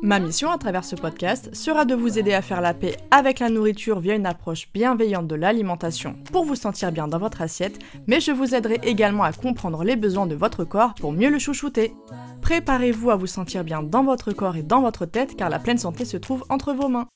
Ma mission à travers ce podcast sera de vous aider à faire la paix avec la nourriture via une approche bienveillante de l'alimentation pour vous sentir bien dans votre assiette, mais je vous aiderai également à comprendre les besoins de votre corps pour mieux le chouchouter. Préparez-vous à vous sentir bien dans votre corps et dans votre tête car la pleine santé se trouve entre vos mains.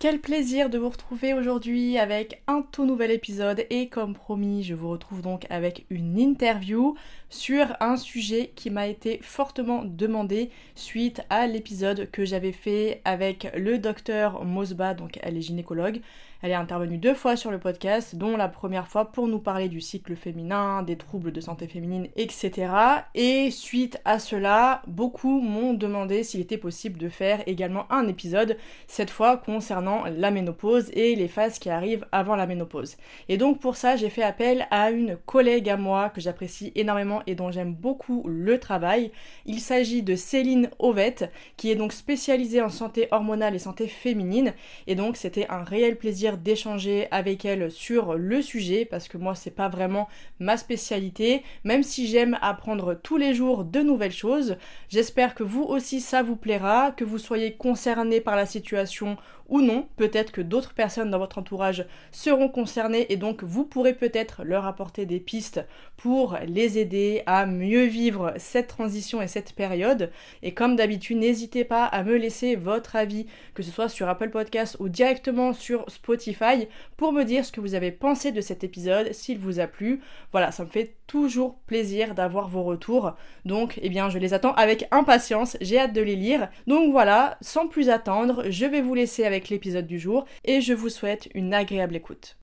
Quel plaisir de vous retrouver aujourd'hui avec un tout nouvel épisode et comme promis je vous retrouve donc avec une interview sur un sujet qui m'a été fortement demandé suite à l'épisode que j'avais fait avec le docteur Mosba, donc elle est gynécologue, elle est intervenue deux fois sur le podcast, dont la première fois pour nous parler du cycle féminin, des troubles de santé féminine, etc. Et suite à cela, beaucoup m'ont demandé s'il était possible de faire également un épisode, cette fois concernant la ménopause et les phases qui arrivent avant la ménopause. Et donc pour ça, j'ai fait appel à une collègue à moi que j'apprécie énormément et dont j'aime beaucoup le travail. Il s'agit de Céline Ovette, qui est donc spécialisée en santé hormonale et santé féminine. Et donc c'était un réel plaisir d'échanger avec elle sur le sujet parce que moi c'est pas vraiment ma spécialité, même si j'aime apprendre tous les jours de nouvelles choses. J'espère que vous aussi ça vous plaira, que vous soyez concerné par la situation ou non. Peut-être que d'autres personnes dans votre entourage seront concernées et donc vous pourrez peut-être leur apporter des pistes pour les aider à mieux vivre cette transition et cette période. Et comme d'habitude, n'hésitez pas à me laisser votre avis, que ce soit sur Apple Podcast ou directement sur Spotify, pour me dire ce que vous avez pensé de cet épisode, s'il vous a plu. Voilà, ça me fait toujours plaisir d'avoir vos retours. Donc, eh bien, je les attends avec impatience. J'ai hâte de les lire. Donc voilà, sans plus attendre, je vais vous laisser avec l'épisode du jour et je vous souhaite une agréable écoute.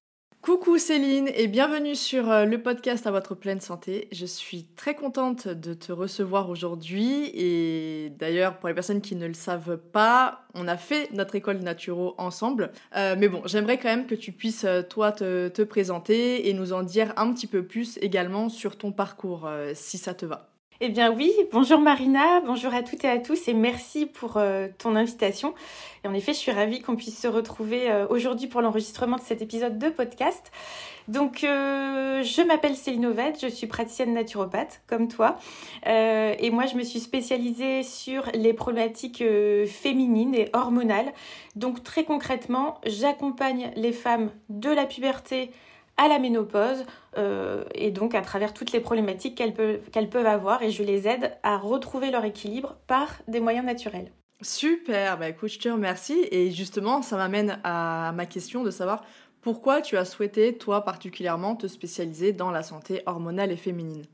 Coucou Céline et bienvenue sur euh, le podcast à votre pleine santé. Je suis très contente de te recevoir aujourd'hui et d'ailleurs pour les personnes qui ne le savent pas, on a fait notre école naturo ensemble. Euh, mais bon, j'aimerais quand même que tu puisses euh, toi te, te, présenter et nous en dire un petit peu plus également sur ton parcours si ça te va. Eh bien oui, bonjour Marina, bonjour à toutes et à tous et merci pour euh, ton invitation. Et en effet, je suis ravie qu'on puisse se retrouver euh, aujourd'hui pour l'enregistrement de cet épisode de podcast. Donc, euh, je m'appelle Céline Ovette, je suis praticienne naturopathe comme toi. et moi, je me suis spécialisée sur les problématiques féminines et hormonales. Donc, très concrètement, j'accompagne les femmes de la puberté à la ménopause euh, et donc à travers toutes les problématiques qu'elles peuvent, avoir et je les aide à retrouver leur équilibre par des moyens naturels. Super, bah écoute, je te remercie et justement ça m'amène à ma question de savoir pourquoi tu as souhaité toi particulièrement te spécialiser dans la santé hormonale et féminine.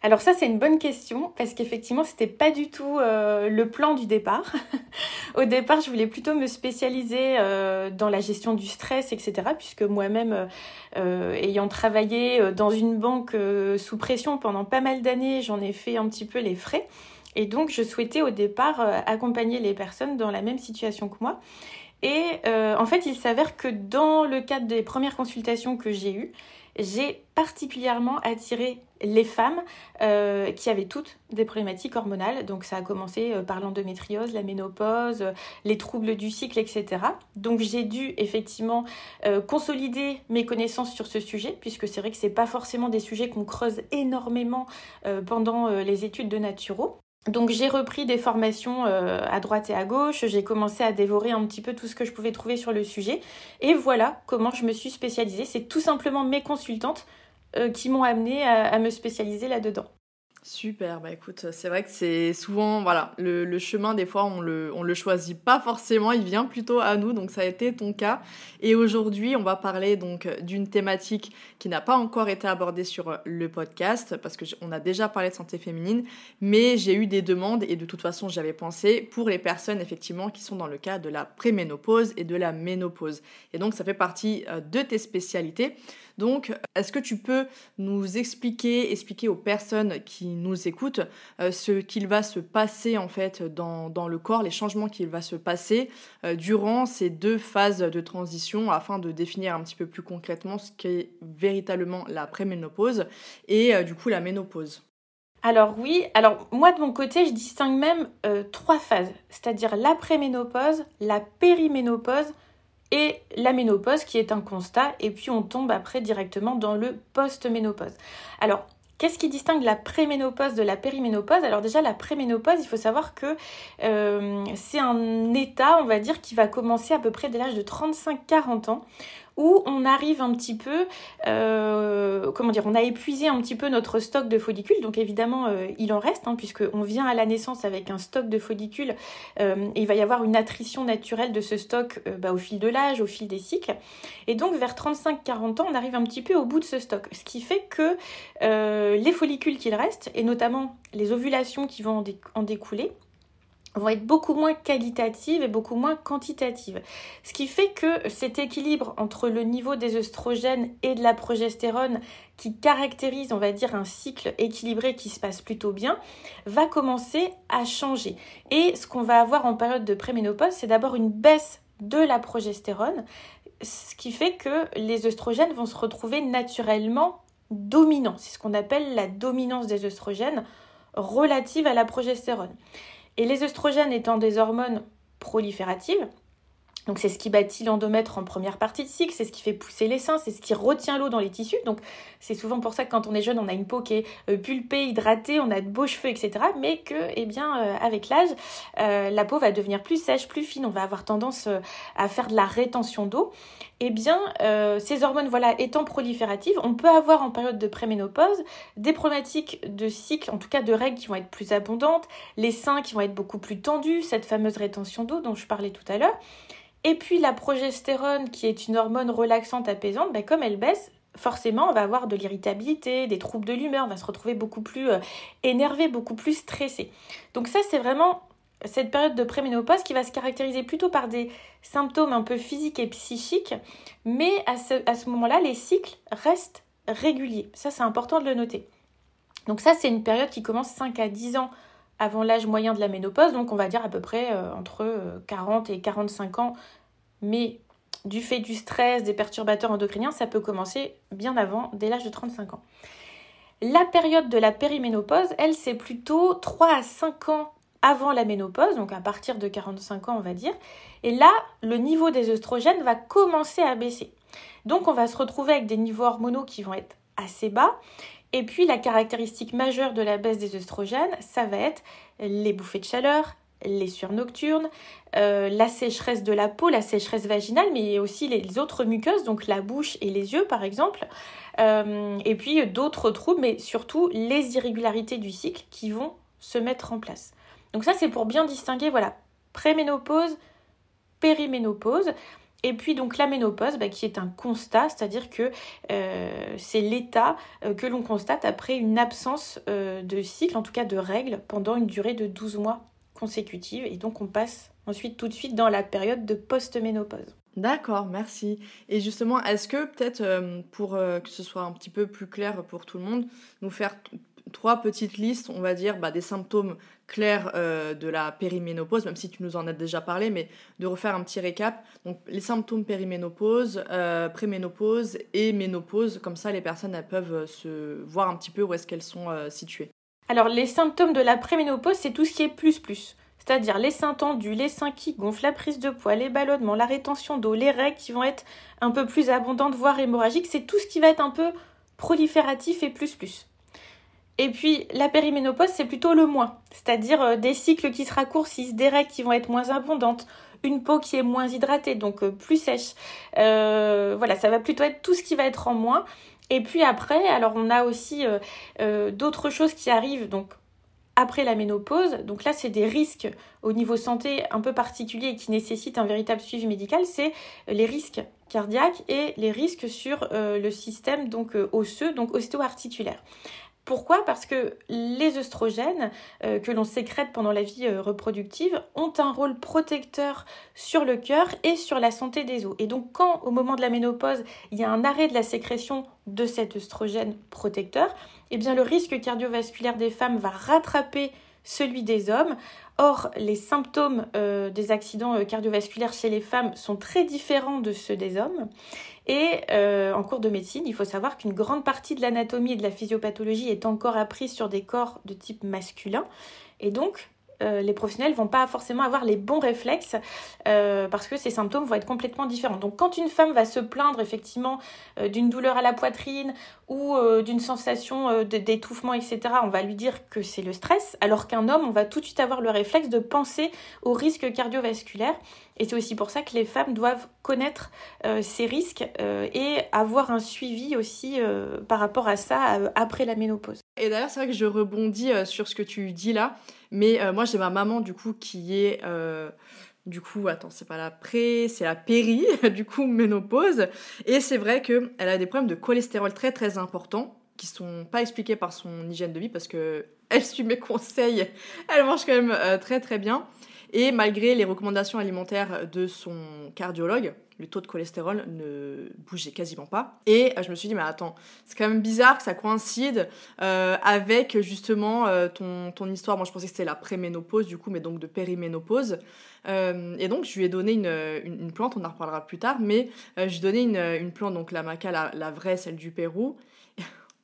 Alors ça c'est une bonne question parce qu'effectivement c'était pas du tout euh, le plan du départ. Au départ je voulais plutôt me spécialiser euh, dans la gestion du stress etc. Puisque moi-même euh, ayant travaillé dans une banque sous pression pendant pas mal d'années j'en ai fait un petit peu les frais. Et donc je souhaitais au départ accompagner les personnes dans la même situation que moi. Et en fait il s'avère que dans le cadre des premières consultations que j'ai eues, j'ai particulièrement attiré les femmes euh, qui avaient toutes des problématiques hormonales. Donc ça a commencé euh, par l'endométriose, la ménopause, euh, les troubles du cycle, etc. Donc j'ai dû effectivement consolider mes connaissances sur ce sujet, puisque c'est vrai que c'est pas forcément des sujets qu'on creuse énormément pendant les études de naturo. Donc j'ai repris des formations à droite et à gauche, j'ai commencé à dévorer un petit peu tout ce que je pouvais trouver sur le sujet et voilà comment je me suis spécialisée. C'est tout simplement mes consultantes qui m'ont amené à, me spécialiser là-dedans. Super, bah écoute, c'est vrai que c'est souvent, voilà, le, chemin, des fois, on le, on le choisit pas forcément, il vient plutôt à nous, donc ça a été ton cas. Et aujourd'hui, on va parler donc d'une thématique qui n'a pas encore été abordée sur le podcast, parce qu'on a déjà parlé de santé féminine, mais j'ai eu des demandes, et de toute façon, j'avais pensé pour les personnes, effectivement, qui sont dans le cas de la préménopause et de la ménopause. Et donc, ça fait partie euh, de tes spécialités. Donc, est-ce que tu peux nous expliquer, expliquer aux personnes qui nous écoutent euh, ce qu'il va se passer en fait dans, le corps, les changements qu'il va se passer euh, durant ces deux phases de transition afin de définir un petit peu plus concrètement ce qu'est véritablement la préménopause et euh, du coup la ménopause alors oui, alors moi de mon côté, je distingue même trois phases, c'est-à-dire la préménopause, la périménopause et la ménopause qui est un constat et puis on tombe après directement dans le post-ménopause. Alors, qu'est-ce qui distingue la préménopause de la périménopause? Alors déjà, la préménopause, il faut savoir que euh, c'est un état, on va dire, qui va commencer à peu près dès l'âge de 35-40 ans, où on arrive un petit peu, euh, comment dire, on a épuisé un petit peu notre stock de follicules. Donc évidemment, euh, il en reste, hein, puisqu'on vient à la naissance avec un stock de follicules euh, et il va y avoir une attrition naturelle de ce stock bah, au fil de l'âge, au fil des cycles. Et donc vers 35-40 ans, on arrive un petit peu au bout de ce stock. Ce qui fait que les follicules qu'il reste, et notamment les ovulations qui vont en découler, vont être beaucoup moins qualitatives et beaucoup moins quantitatives. Ce qui fait que cet équilibre entre le niveau des œstrogènes et de la progestérone qui caractérise, on va dire, un cycle équilibré qui se passe plutôt bien, va commencer à changer. Et ce qu'on va avoir en période de préménopause, c'est d'abord une baisse de la progestérone, ce qui fait que les œstrogènes vont se retrouver naturellement dominants. C'est ce qu'on appelle la dominance des œstrogènes relative à la progestérone. Et les œstrogènes étant des hormones prolifératives, donc c'est ce qui bâtit l'endomètre en première partie de cycle, c'est ce qui fait pousser les seins, c'est ce qui retient l'eau dans les tissus. Donc c'est souvent pour ça que quand on est jeune, on a une peau qui est euh, pulpée, hydratée, on a de beaux cheveux, etc. Mais que, eh bien, euh, avec l'âge, euh, la peau va devenir plus sèche, plus fine. On va avoir tendance à faire de la rétention d'eau. Eh bien, ces hormones, voilà, étant prolifératives, on peut avoir en période de préménopause des problématiques de cycle, en tout cas de règles qui vont être plus abondantes, les seins qui vont être beaucoup plus tendus, cette fameuse rétention d'eau dont je parlais tout à l'heure. Et puis la progestérone, qui est une hormone relaxante apaisante, ben, comme elle baisse, forcément, on va avoir de l'irritabilité, des troubles de l'humeur, on va se retrouver beaucoup plus euh, énervé, beaucoup plus stressé. Donc ça, c'est vraiment cette période de préménopause qui va se caractériser plutôt par des symptômes un peu physiques et psychiques, mais à ce, à ce moment-là, les cycles restent réguliers. Ça, c'est important de le noter. Donc ça, c'est une période qui commence 5 à 10 ans avant l'âge moyen de la ménopause, donc on va dire à peu près euh, entre 40 euh, et 45 ans. Mais du fait du stress, des perturbateurs endocriniens, ça peut commencer bien avant, dès l'âge de 35 ans. La période de la périménopause, elle, c'est plutôt 3 à 5 ans avant la ménopause, donc à partir de 45 ans, on va dire. Et là, le niveau des œstrogènes va commencer à baisser. Donc on va se retrouver avec des niveaux hormonaux qui vont être assez bas et puis la caractéristique majeure de la baisse des œstrogènes, ça va être les bouffées de chaleur, les sueurs nocturnes, euh, la sécheresse de la peau, la sécheresse vaginale, mais aussi les autres muqueuses, donc la bouche et les yeux par exemple, euh, et puis d'autres troubles, mais surtout les irrégularités du cycle qui vont se mettre en place. Donc ça c'est pour bien distinguer, voilà, préménopause, périménopause. Et puis donc la ménopause, bah, qui est un constat, c'est-à-dire que euh, c'est l'état que l'on constate après une absence de cycle, en tout cas de règles, pendant une durée de 12 mois consécutive. Et donc on passe ensuite tout de suite dans la période de post-ménopause. D'accord, merci. Et justement, est-ce que peut-être pour que ce soit un petit peu plus clair pour tout le monde, nous faire trois petites listes, on va dire, bah, des symptômes clairs euh, de la périménopause, même si tu nous en as déjà parlé, mais de refaire un petit récap. Donc les symptômes périménopause, euh, préménopause et ménopause, comme ça les personnes elles peuvent se voir un petit peu où est-ce qu'elles sont euh, situées. Alors les symptômes de la préménopause, c'est tout ce qui est plus plus. C'est-à-dire les seins tendus, les seins qui gonflent, la prise de poids, les ballonnements, la rétention d'eau, les règles qui vont être un peu plus abondantes, voire hémorragiques. C'est tout ce qui va être un peu prolifératif et plus plus. Et puis la périménopause, c'est plutôt le moins, c'est-à-dire euh, des cycles qui se raccourcissent, des règles qui vont être moins abondantes, une peau qui est moins hydratée, donc euh, plus sèche. Euh, voilà, ça va plutôt être tout ce qui va être en moins. Et puis après, alors on a aussi d'autres choses qui arrivent. Donc après la ménopause. Donc là, c'est des risques au niveau santé un peu particuliers qui nécessitent un véritable suivi médical. C'est les risques cardiaques et les risques sur euh, le système donc euh, osseux, donc ostéo-articulaire. Pourquoi? Parce que les œstrogènes euh, que l'on sécrète pendant la vie reproductive ont un rôle protecteur sur le cœur et sur la santé des os. Et donc quand au moment de la ménopause, il y a un arrêt de la sécrétion de cet œstrogène protecteur, eh bien le risque cardiovasculaire des femmes va rattraper celui des hommes. Or, les symptômes euh, des accidents euh, cardiovasculaires chez les femmes sont très différents de ceux des hommes. Et euh, en cours de médecine, il faut savoir qu'une grande partie de l'anatomie et de la physiopathologie est encore apprise sur des corps de type masculin. Et donc, euh, les professionnels vont pas forcément avoir les bons réflexes euh, parce que ces symptômes vont être complètement différents. Donc quand une femme va se plaindre effectivement euh, d'une douleur à la poitrine ou d'une sensation d'étouffement, etc., on va lui dire que c'est le stress, alors qu'un homme, on va tout de suite avoir le réflexe de penser au risque cardiovasculaire. Et c'est aussi pour ça que les femmes doivent connaître ces risques et avoir un suivi aussi par rapport à ça après la ménopause. Et d'ailleurs, c'est vrai que je rebondis sur ce que tu dis là. Mais euh, moi, j'ai ma maman, du coup, qui est. Euh, du coup, attends, c'est pas la pré, c'est la péri, du coup, ménopause. Et c'est vrai qu'elle a des problèmes de cholestérol très très importants qui sont pas expliqués par son hygiène de vie parce que elle suit mes conseils, elle mange quand même euh, très très bien. Et malgré les recommandations alimentaires de son cardiologue, le taux de cholestérol ne bougeait quasiment pas. Et euh, je me suis dit, mais attends, c'est quand même bizarre que ça coïncide euh, avec justement euh, ton, ton, histoire. Moi, je pensais que c'était la préménopause, du coup, mais donc de périménopause. et donc, je lui ai donné une, une, plante, on en reparlera plus tard, mais je lui ai donné une, une plante, donc la maca, la, la, vraie, celle du Pérou.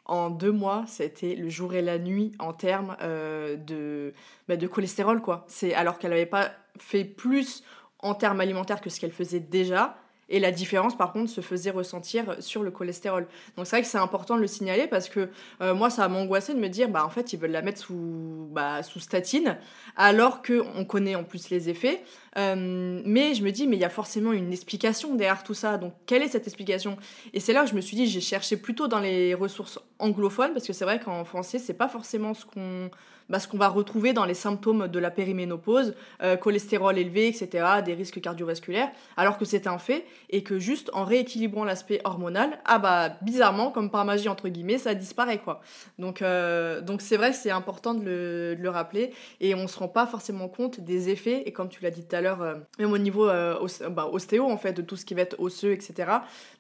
En deux mois, c'était le jour et la nuit en termes de, bah, de cholestérol, quoi. C'est alors qu'elle n'avait pas fait plus en termes alimentaires que ce qu'elle faisait déjà. Et la différence, par contre, se faisait ressentir sur le cholestérol. Donc c'est vrai que c'est important de le signaler parce que euh, moi, ça m'a de me dire, bah en fait, ils veulent la mettre sous, bah, sous statine, alors qu'on connaît en plus les effets. Euh, mais je me dis, mais il y a forcément une explication derrière tout ça. Donc quelle est cette explication? Et c'est là que je me suis dit, j'ai cherché plutôt dans les ressources anglophones parce que c'est vrai qu'en français, c'est pas forcément ce qu'on bah, ce qu'on va retrouver dans les symptômes de la périménopause, euh, cholestérol élevé, etc., des risques cardiovasculaires, alors que c'est un fait, et que juste en rééquilibrant l'aspect hormonal, ah bah bizarrement, comme par magie entre guillemets, ça disparaît quoi. Donc euh, donc c'est vrai c'est important de le, de le, rappeler, et on se rend pas forcément compte des effets, et comme tu l'as dit tout à l'heure, euh, même au niveau bah, ostéo en fait, de tout ce qui va être osseux, etc.,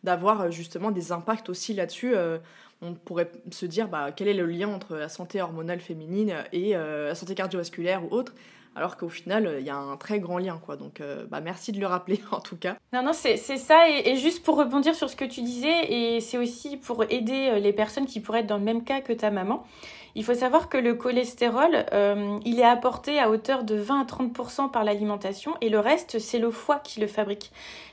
d'avoir justement des impacts aussi là-dessus on pourrait se dire bah, quel est le lien entre la santé hormonale féminine et euh, la santé cardiovasculaire ou autre alors qu'au final, il y a un très grand lien, quoi. Donc, euh, bah, merci de le rappeler, en tout cas. Non, non, c'est ça. Et, juste pour rebondir sur ce que tu disais, et c'est aussi pour aider euh, les personnes qui pourraient être dans le même cas que ta maman, il faut savoir que le cholestérol, il est apporté à hauteur de 20 à 30% par l'alimentation, et le reste, c'est le foie qui le fabrique.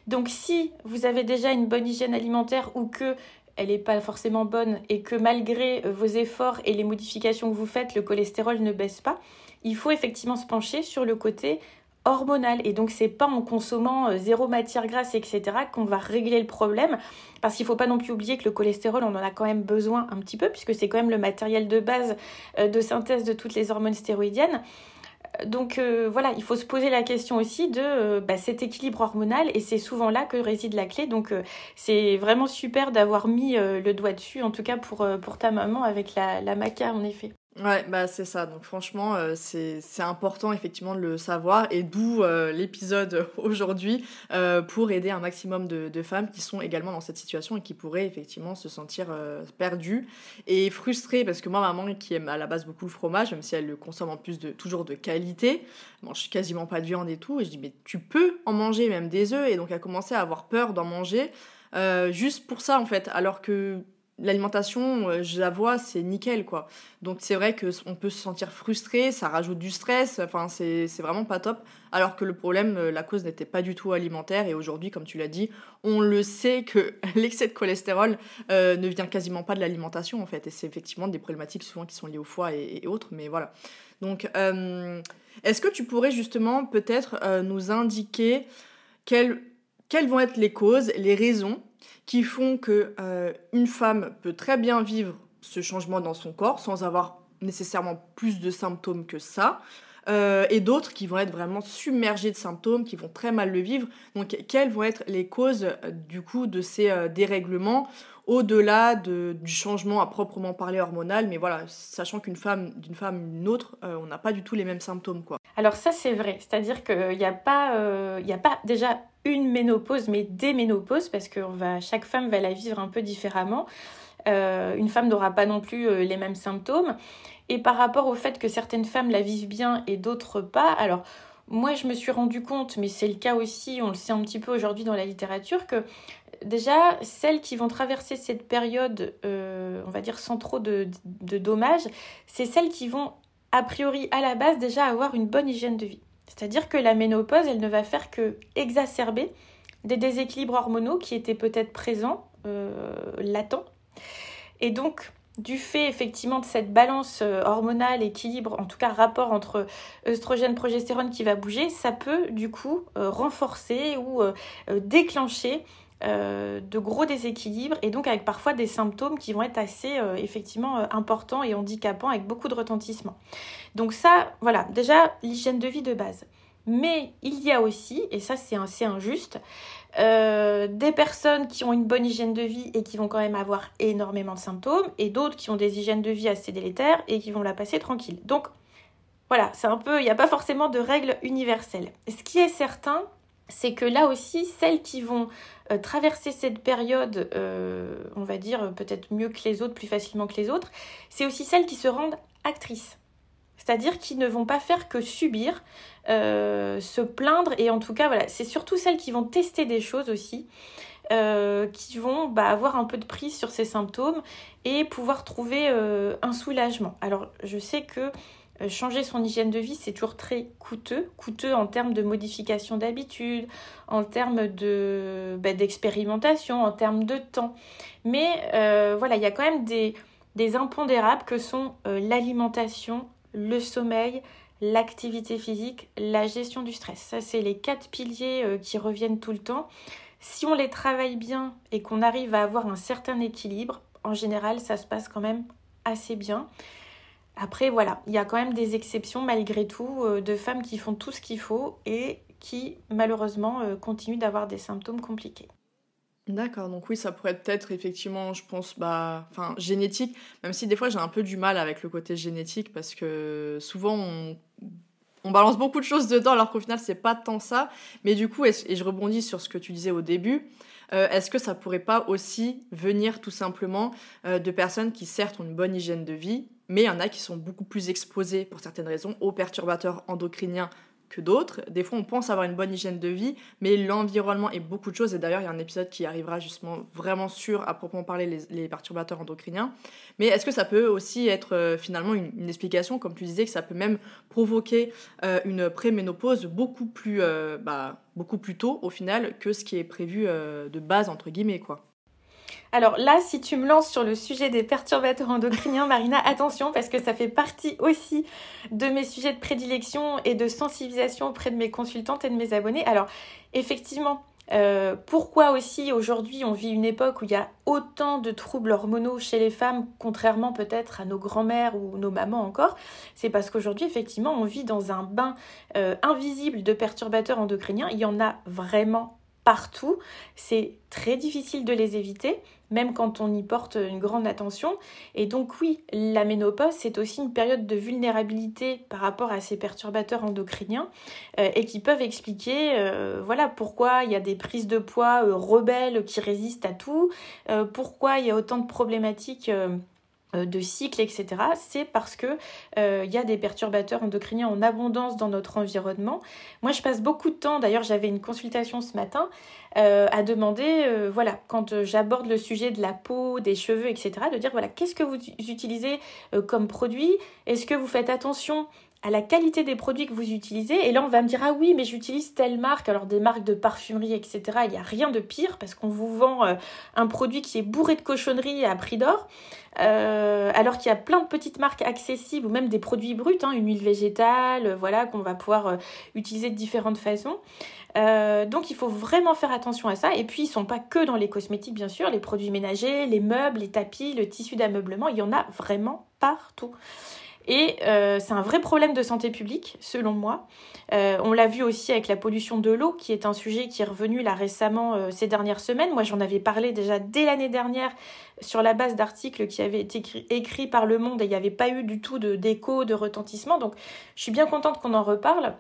Donc, si vous avez déjà une bonne hygiène alimentaire ou que elle n'est pas forcément bonne et que malgré euh, vos efforts et les modifications que vous faites, le cholestérol ne baisse pas, il faut effectivement se pencher sur le côté hormonal. Et donc, c'est pas en consommant euh, zéro matière grasse, etc., qu'on va régler le problème. Parce qu'il faut pas non plus oublier que le cholestérol, on en a quand même besoin un petit peu, puisque c'est quand même le matériel de base euh, de synthèse de toutes les hormones stéroïdiennes donc euh, voilà, il faut se poser la question aussi de euh, bah, cet équilibre hormonal et c'est souvent là que réside la clé. Donc euh, c'est vraiment super d'avoir mis le doigt dessus, en tout cas pour, pour ta maman avec la, la maca en effet. Ouais, bah c'est ça. Donc franchement, euh, c'est important effectivement de le savoir. Et d'où euh, l'épisode aujourd'hui euh, pour aider un maximum de, de, femmes qui sont également dans cette situation et qui pourraient effectivement se sentir perdues et frustrées. Parce que moi, maman qui aime à la base beaucoup le fromage, même si elle le consomme en plus de toujours de qualité, mange quasiment pas de viande et tout, et je dis mais tu peux en manger même des œufs. Et donc elle a commencé à avoir peur d'en manger juste pour ça en fait, alors que l'alimentation, euh, je la vois, c'est nickel, quoi. Donc c'est vrai qu'on peut se sentir frustré, ça rajoute du stress, enfin c'est vraiment pas top. Alors que le problème, euh, la cause n'était pas du tout alimentaire. Et aujourd'hui, comme tu l'as dit, on le sait que l'excès de cholestérol euh, ne vient quasiment pas de l'alimentation, en fait. Et c'est effectivement des problématiques souvent qui sont liées au foie et, autres, mais voilà. Donc, est-ce que tu pourrais justement peut-être nous indiquer quelles, quelles vont être les causes, les raisons qui font que une femme peut très bien vivre ce changement dans son corps sans avoir nécessairement plus de symptômes que ça. Euh, et d'autres qui vont être vraiment submergés de symptômes, qui vont très mal le vivre. Donc, quelles vont être les causes euh, du coup de ces euh, dérèglements? Au-delà de, du changement à proprement parler hormonal Mais voilà, sachant qu'une femme d'une femme une autre, on n'a pas du tout les mêmes symptômes, quoi. Alors ça, c'est vrai. C'est-à-dire qu'il n'y a pas, il a pas déjà une ménopause, mais des ménopauses, parce que chaque femme va la vivre un peu différemment. une femme n'aura pas non plus les mêmes symptômes. Et par rapport au fait que certaines femmes la vivent bien et d'autres pas, alors moi je me suis rendu compte, mais c'est le cas aussi, on le sait un petit peu aujourd'hui dans la littérature, que déjà celles qui vont traverser cette période, euh, on va dire sans trop de, dommages, c'est celles qui vont a priori à la base déjà avoir une bonne hygiène de vie. C'est-à-dire que la ménopause, elle ne va faire que exacerber des déséquilibres hormonaux qui étaient peut-être présents, euh, latents. Et donc, du fait effectivement de cette balance euh, hormonale, équilibre, en tout cas rapport entre œstrogène, progestérone qui va bouger, ça peut du coup euh, renforcer ou euh, déclencher de gros déséquilibres et donc avec parfois des symptômes qui vont être assez effectivement importants et handicapants avec beaucoup de retentissement. Donc ça, voilà, déjà l'hygiène de vie de base. Mais il y a aussi, et ça c'est assez injuste, euh, des personnes qui ont une bonne hygiène de vie et qui vont quand même avoir énormément de symptômes, et d'autres qui ont des hygiènes de vie assez délétères et qui vont la passer tranquille. Donc voilà, c'est un peu, il n'y a pas forcément de règles universelles. Ce qui est certain, c'est que là aussi, celles qui vont euh, traverser cette période, euh, on va dire peut-être mieux que les autres, plus facilement que les autres, c'est aussi celles qui se rendent actrices. C'est-à-dire qu'ils ne vont pas faire que subir, euh, se plaindre, et en tout cas, voilà, c'est surtout celles qui vont tester des choses aussi, euh, qui vont bah, avoir un peu de prise sur ces symptômes et pouvoir trouver euh, un soulagement. Alors, je sais que changer son hygiène de vie, c'est toujours très coûteux, coûteux en termes de modification d'habitude, en termes de bah, d'expérimentation, en termes de temps. Mais voilà, il y a quand même des, des impondérables que sont l'alimentation, le sommeil, l'activité physique, la gestion du stress. Ça, c'est les quatre piliers euh, qui reviennent tout le temps. Si on les travaille bien et qu'on arrive à avoir un certain équilibre, en général, ça se passe quand même assez bien. Après, voilà, il y a quand même des exceptions malgré tout euh, de femmes qui font tout ce qu'il faut et qui malheureusement euh, continuent d'avoir des symptômes compliqués. D'accord, donc oui, ça pourrait être effectivement, je pense, bah, enfin, génétique, même si des fois j'ai un peu du mal avec le côté génétique parce que souvent on, balance beaucoup de choses dedans alors qu'au final c'est pas tant ça. Mais du coup, et je rebondis sur ce que tu disais au début, euh, est-ce que ça pourrait pas aussi venir tout simplement euh, de personnes qui certes ont une bonne hygiène de vie, mais il y en a qui sont beaucoup plus exposées pour certaines raisons aux perturbateurs endocriniens que d'autres. Des fois, on pense avoir une bonne hygiène de vie, mais l'environnement est beaucoup de choses. Et d'ailleurs, il y a un épisode qui arrivera justement vraiment sur, à proprement parler, les, perturbateurs endocriniens. Mais est-ce que ça peut aussi être euh, finalement une, explication, comme tu disais, que ça peut même provoquer euh, une préménopause beaucoup plus, euh, bah, beaucoup plus tôt au final que ce qui est prévu de base, entre guillemets, quoi alors là, si tu me lances sur le sujet des perturbateurs endocriniens, Marina, attention parce que ça fait partie aussi de mes sujets de prédilection et de sensibilisation auprès de mes consultantes et de mes abonnés. Alors effectivement, euh, pourquoi aussi aujourd'hui on vit une époque où il y a autant de troubles hormonaux chez les femmes, contrairement peut-être à nos grands-mères ou nos mamans encore? C'est parce qu'aujourd'hui effectivement on vit dans un bain euh, invisible de perturbateurs endocriniens. Il y en a vraiment partout. C'est très difficile de les éviter, même quand on y porte une grande attention. Et donc oui, la ménopause, c'est aussi une période de vulnérabilité par rapport à ces perturbateurs endocriniens euh, et qui peuvent expliquer euh, voilà pourquoi il y a des prises de poids euh, rebelles qui résistent à tout, pourquoi il y a autant de problématiques de cycle, etc., c'est parce que il y a des perturbateurs endocriniens en abondance dans notre environnement. Moi, je passe beaucoup de temps, d'ailleurs, j'avais une consultation ce matin, euh, à demander, voilà, quand j'aborde le sujet de la peau, des cheveux, etc., de dire, voilà, qu'est-ce que vous utilisez comme produit? Est-ce que vous faites attention à la qualité des produits que vous utilisez? Et là, on va me dire, ah oui, mais j'utilise telle marque, alors des marques de parfumerie, etc. Il n'y a rien de pire parce qu'on vous vend euh, un produit qui est bourré de cochonneries à prix d'or. Euh, alors qu'il y a plein de petites marques accessibles ou même des produits bruts, hein, une huile végétale, euh, voilà, qu'on va pouvoir utiliser de différentes façons. Donc il faut vraiment faire attention à ça. Et puis ils sont pas que dans les cosmétiques, bien sûr, les produits ménagers, les meubles, les tapis, le tissu d'ameublement, il y en a vraiment partout. Et euh, c'est un vrai problème de santé publique, selon moi. Euh, on l'a vu aussi avec la pollution de l'eau, qui est un sujet qui est revenu là récemment euh, ces dernières semaines. Moi, j'en avais parlé déjà dès l'année dernière sur la base d'articles qui avaient été écrits par Le Monde et il n'y avait pas eu du tout d'écho, de, retentissement. Donc, je suis bien contente qu'on en reparle.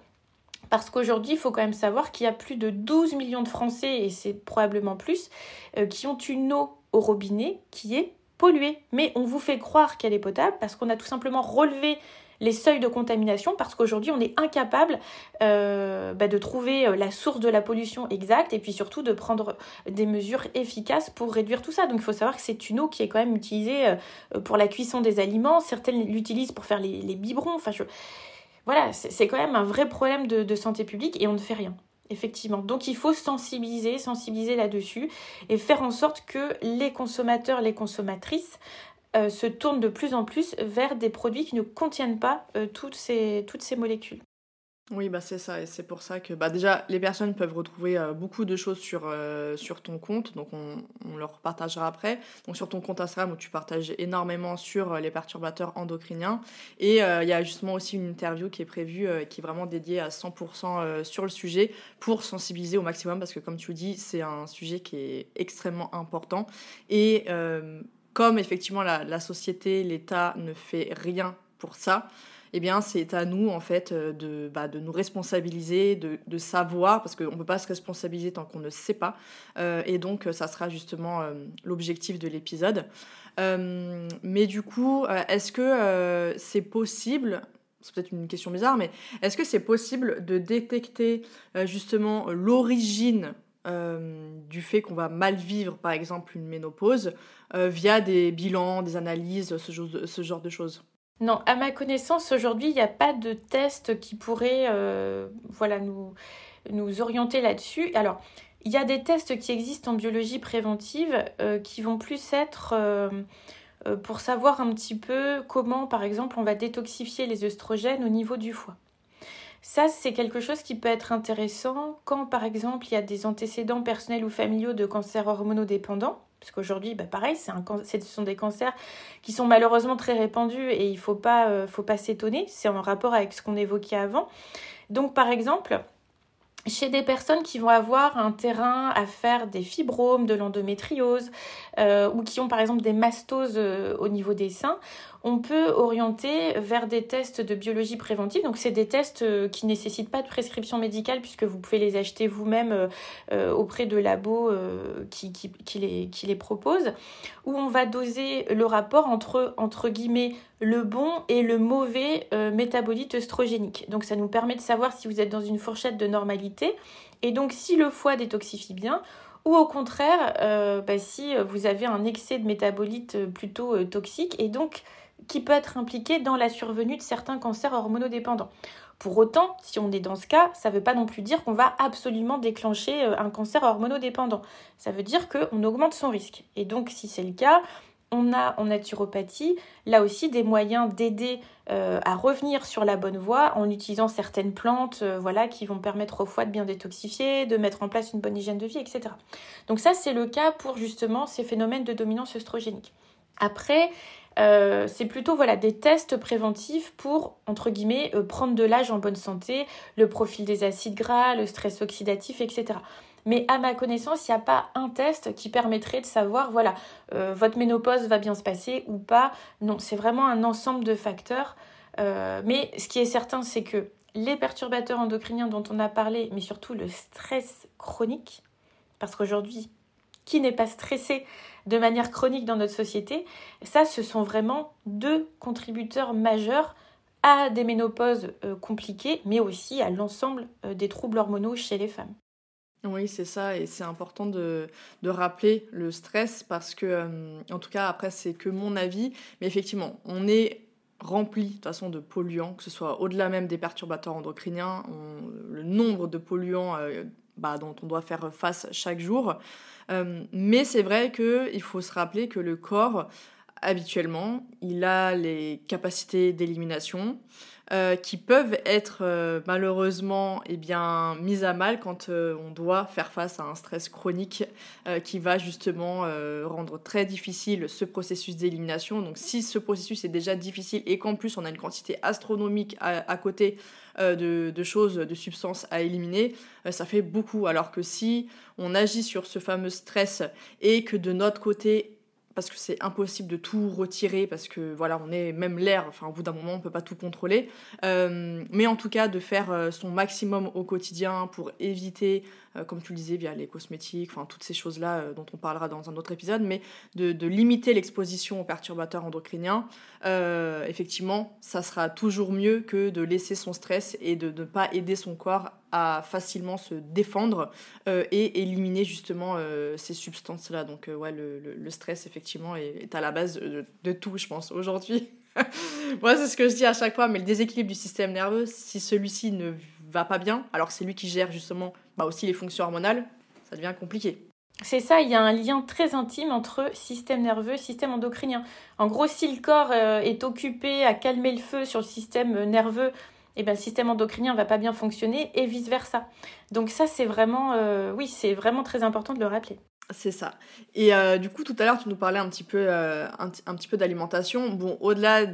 Parce qu'aujourd'hui, il faut quand même savoir qu'il y a plus de 12 millions de Français, et c'est probablement plus, qui ont une eau au robinet qui est polluée. Mais on vous fait croire qu'elle est potable parce qu'on a tout simplement relevé les seuils de contamination parce qu'aujourd'hui on est incapable euh, bah, de trouver euh, la source de la pollution exacte et puis surtout de prendre des mesures efficaces pour réduire tout ça. Donc il faut savoir que c'est une eau qui est quand même utilisée euh, pour la cuisson des aliments, certaines l'utilisent pour faire les, biberons. Enfin, voilà, c'est quand même un vrai problème de santé publique et on ne fait rien. Effectivement. Donc il faut sensibiliser, sensibiliser là-dessus et faire en sorte que les consommateurs, les consommatrices euh, se tournent de plus en plus vers des produits qui ne contiennent pas euh, toutes, ces, toutes ces molécules. Oui, bah c'est ça, et c'est pour ça que bah déjà les personnes peuvent retrouver euh, beaucoup de choses sur, euh, ton compte, donc on, leur partagera après. Donc sur ton compte Instagram où tu partages énormément sur euh, les perturbateurs endocriniens, et il y a justement aussi une interview qui est prévue, qui est vraiment dédiée à 100% sur le sujet pour sensibiliser au maximum, parce que comme tu dis, c'est un sujet qui est extrêmement important, et comme effectivement la société, l'État ne fait rien pour ça, eh bien, c'est à nous, en fait, euh, de, bah, de nous responsabiliser, de, savoir, parce qu'on ne peut pas se responsabiliser tant qu'on ne sait pas. Euh, et donc, ça sera justement euh, l'objectif de l'épisode. mais du coup, est-ce que c'est possible c'est peut-être une question bizarre, mais est-ce que c'est possible de détecter justement l'origine du fait qu'on va mal vivre, par exemple, une ménopause, via des bilans, des analyses, ce genre de choses? Non, à ma connaissance, aujourd'hui, il n'y a pas de test qui pourrait euh, nous, orienter là-dessus. Alors, il y a des tests qui existent en biologie préventive euh, qui vont plus être euh, pour savoir un petit peu comment, par exemple, on va détoxifier les œstrogènes au niveau du foie. Ça, c'est quelque chose qui peut être intéressant quand, par exemple, il y a des antécédents personnels ou familiaux de cancers hormonodépendants parce qu'aujourd'hui, bah pareil, ce sont des cancers qui sont malheureusement très répandus et il ne faut pas, euh, faut pas s'étonner. C'est en rapport avec ce qu'on évoquait avant. Donc, par exemple, chez des personnes qui vont avoir un terrain à faire des fibromes, de l'endométriose, euh, ou qui ont par exemple des mastoses euh, au niveau des seins, on peut orienter vers des tests de biologie préventive. Donc c'est des tests euh, qui nécessitent pas de prescription médicale puisque vous pouvez les acheter vous-même euh, euh, auprès de labos qui, les, proposent, où on va doser le rapport entre, entre guillemets, le bon et le mauvais métabolite œstrogénique. Donc ça nous permet de savoir si vous êtes dans une fourchette de normalité et donc si le foie détoxifie bien ou au contraire bah, si vous avez un excès de métabolite plutôt toxique et donc qui peut être impliqué dans la survenue de certains cancers hormonodépendants. Pour autant, si on est dans ce cas, ça ne veut pas non plus dire qu'on va absolument déclencher euh, un cancer hormonodépendant. Ça veut dire qu'on augmente son risque. Et donc, si c'est le cas, on a en naturopathie là aussi des moyens d'aider euh, à revenir sur la bonne voie en utilisant certaines plantes euh, voilà, qui vont permettre au foie de bien détoxifier, de mettre en place une bonne hygiène de vie, etc. Donc ça, c'est le cas pour justement ces phénomènes de dominance œstrogénique. Après, euh, c'est plutôt voilà des tests préventifs pour euh, prendre de l'âge en bonne santé, le profil des acides gras, le stress oxydatif, etc. Mais à ma connaissance, il n'y a pas un test qui permettrait de savoir, voilà, euh, votre ménopause va bien se passer ou pas. Non, c'est vraiment un ensemble de facteurs. mais ce qui est certain, c'est que les perturbateurs endocriniens dont on a parlé, mais surtout le stress chronique, parce qu'aujourd'hui, qui n'est pas stressé de manière chronique dans notre société, ça, ce sont vraiment deux contributeurs majeurs à des ménopauses euh, compliquées, mais aussi à l'ensemble euh, des troubles hormonaux chez les femmes. Oui, c'est ça, et c'est important de, rappeler le stress parce que, euh, en tout cas, après, c'est que mon avis, mais effectivement, on est rempli de façon de polluants, que ce soit au-delà même des perturbateurs endocriniens, le nombre de polluants bah, dont on doit faire face chaque jour. Euh, mais c'est vrai qu'il faut se rappeler que le corps, habituellement, il a les capacités d'élimination. Euh, qui peuvent être euh, malheureusement eh mises à mal quand euh, on doit faire face à un stress chronique qui va justement rendre très difficile ce processus d'élimination. Donc si ce processus est déjà difficile et qu'en plus on a une quantité astronomique à, côté de, choses, de substances à éliminer, ça fait beaucoup. Alors que si on agit sur ce fameux stress et que de notre côté parce que c'est impossible de tout retirer parce que voilà on est même l'air enfin au bout d'un moment on peut pas tout contrôler. Euh, mais en tout cas de faire euh, son maximum au quotidien pour éviter comme tu le disais via les cosmétiques enfin toutes ces choses là dont on parlera dans un autre épisode mais de, de limiter l'exposition aux perturbateurs endocriniens effectivement ça sera toujours mieux que de laisser son stress et de ne pas aider son corps à facilement se défendre euh, et éliminer justement euh, ces substances-là. Donc euh, ouais, le, le, stress effectivement est, à la base de, tout, je pense, aujourd'hui. Moi, c'est ce que je dis à chaque fois, mais le déséquilibre du système nerveux, si celui-ci ne va pas bien, alors que c'est lui qui gère justement bah, aussi les fonctions hormonales, ça devient compliqué. C'est ça, il y a un lien très intime entre système nerveux et système endocrinien. En gros, si le corps est occupé à calmer le feu sur le système nerveux eh ben, le système endocrinien va pas bien fonctionner et vice versa. Donc ça c'est vraiment, euh, oui, c'est vraiment très important de le rappeler. C'est ça. Et euh, du coup, tout à l'heure, tu nous parlais un petit peu, euh, un, petit peu d'alimentation. Bon, au-delà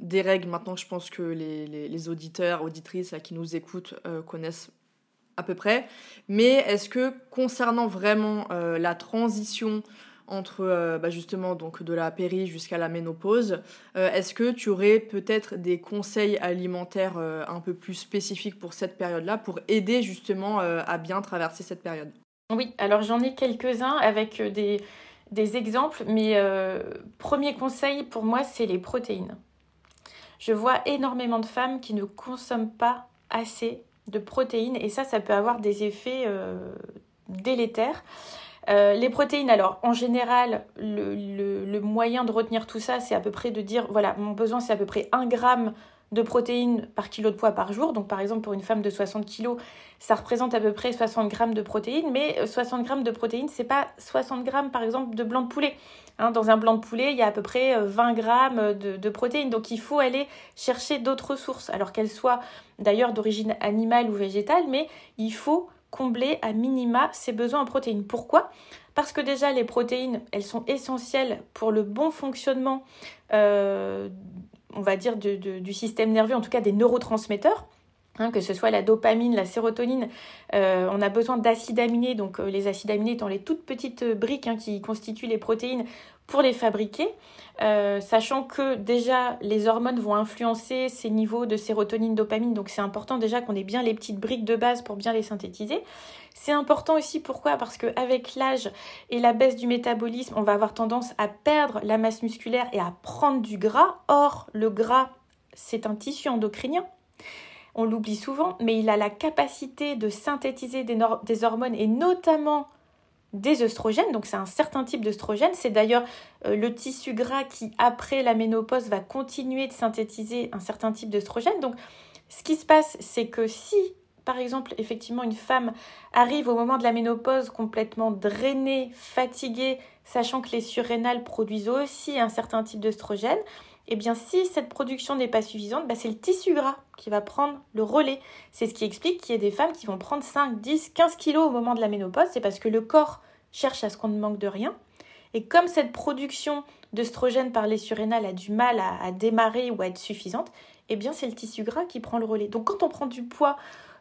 des règles, maintenant, je pense que les, les, auditeurs, auditrices qui nous écoutent connaissent à peu près. Mais est-ce que concernant vraiment la transition entre euh, bah, justement donc de la péri jusqu'à la ménopause. Euh, est-ce que tu aurais peut-être des conseils alimentaires euh, un peu plus spécifiques pour cette période-là pour aider justement à bien traverser cette période? Oui, alors j'en ai quelques-uns avec des, des exemples, mais premier conseil pour moi, c'est les protéines. Je vois énormément de femmes qui ne consomment pas assez de protéines et ça, ça peut avoir des effets délétères. Euh, les protéines, alors en général, le, moyen de retenir tout ça, c'est à peu près de dire, voilà, mon besoin c'est à peu près 1 gramme de protéines par kilo de poids par jour. Donc par exemple pour une femme de 60 kg, ça représente à peu près 60 grammes de protéines, mais 60 euh, grammes de protéines, c'est pas 60 grammes par exemple de blanc de poulet. Hein, dans un blanc de poulet, il y a à peu près 20 euh, grammes de, de protéines. Donc il faut aller chercher d'autres sources, alors qu'elles soient d'ailleurs d'origine animale ou végétale, mais il faut combler à minima ses besoins en protéines. Pourquoi? Parce que déjà les protéines, elles sont essentielles pour le bon fonctionnement, euh, on va dire, du système nerveux, en tout cas des neurotransmetteurs. Hein, que ce soit la dopamine, la sérotonine, euh, on a besoin d'acides aminés, donc euh, les acides aminés étant les toutes petites briques hein, qui constituent les protéines pour les fabriquer, euh, sachant que déjà les hormones vont influencer ces niveaux de sérotonine, dopamine, donc c'est important déjà qu'on ait bien les petites briques de base pour bien les synthétiser. C'est important aussi pourquoi? Parce qu'avec l'âge et la baisse du métabolisme, on va avoir tendance à perdre la masse musculaire et à prendre du gras. Or, le gras, c'est un tissu endocrinien. On l'oublie souvent, mais il a la capacité de synthétiser des, hormones et notamment des œstrogènes, donc c'est un certain type d'œstrogène. C'est d'ailleurs euh, le tissu gras qui, après la ménopause, va continuer de synthétiser un certain type d'œstrogène. Donc ce qui se passe, c'est que si, par exemple, effectivement, une femme arrive au moment de la ménopause complètement drainée, fatiguée, sachant que les surrénales produisent aussi un certain type d'œstrogène, eh bien, si cette production n'est pas suffisante, bah, c'est le tissu gras qui va prendre le relais. C'est ce qui explique qu'il y ait des femmes qui vont prendre 5, 10, 15 kilos au moment de la ménopause. C'est parce que le corps cherche à ce qu'on ne manque de rien. Et comme cette production d'œstrogène par les surrénales a du mal à, démarrer ou à être suffisante, eh bien c'est le tissu gras qui prend le relais. Donc quand on prend du poids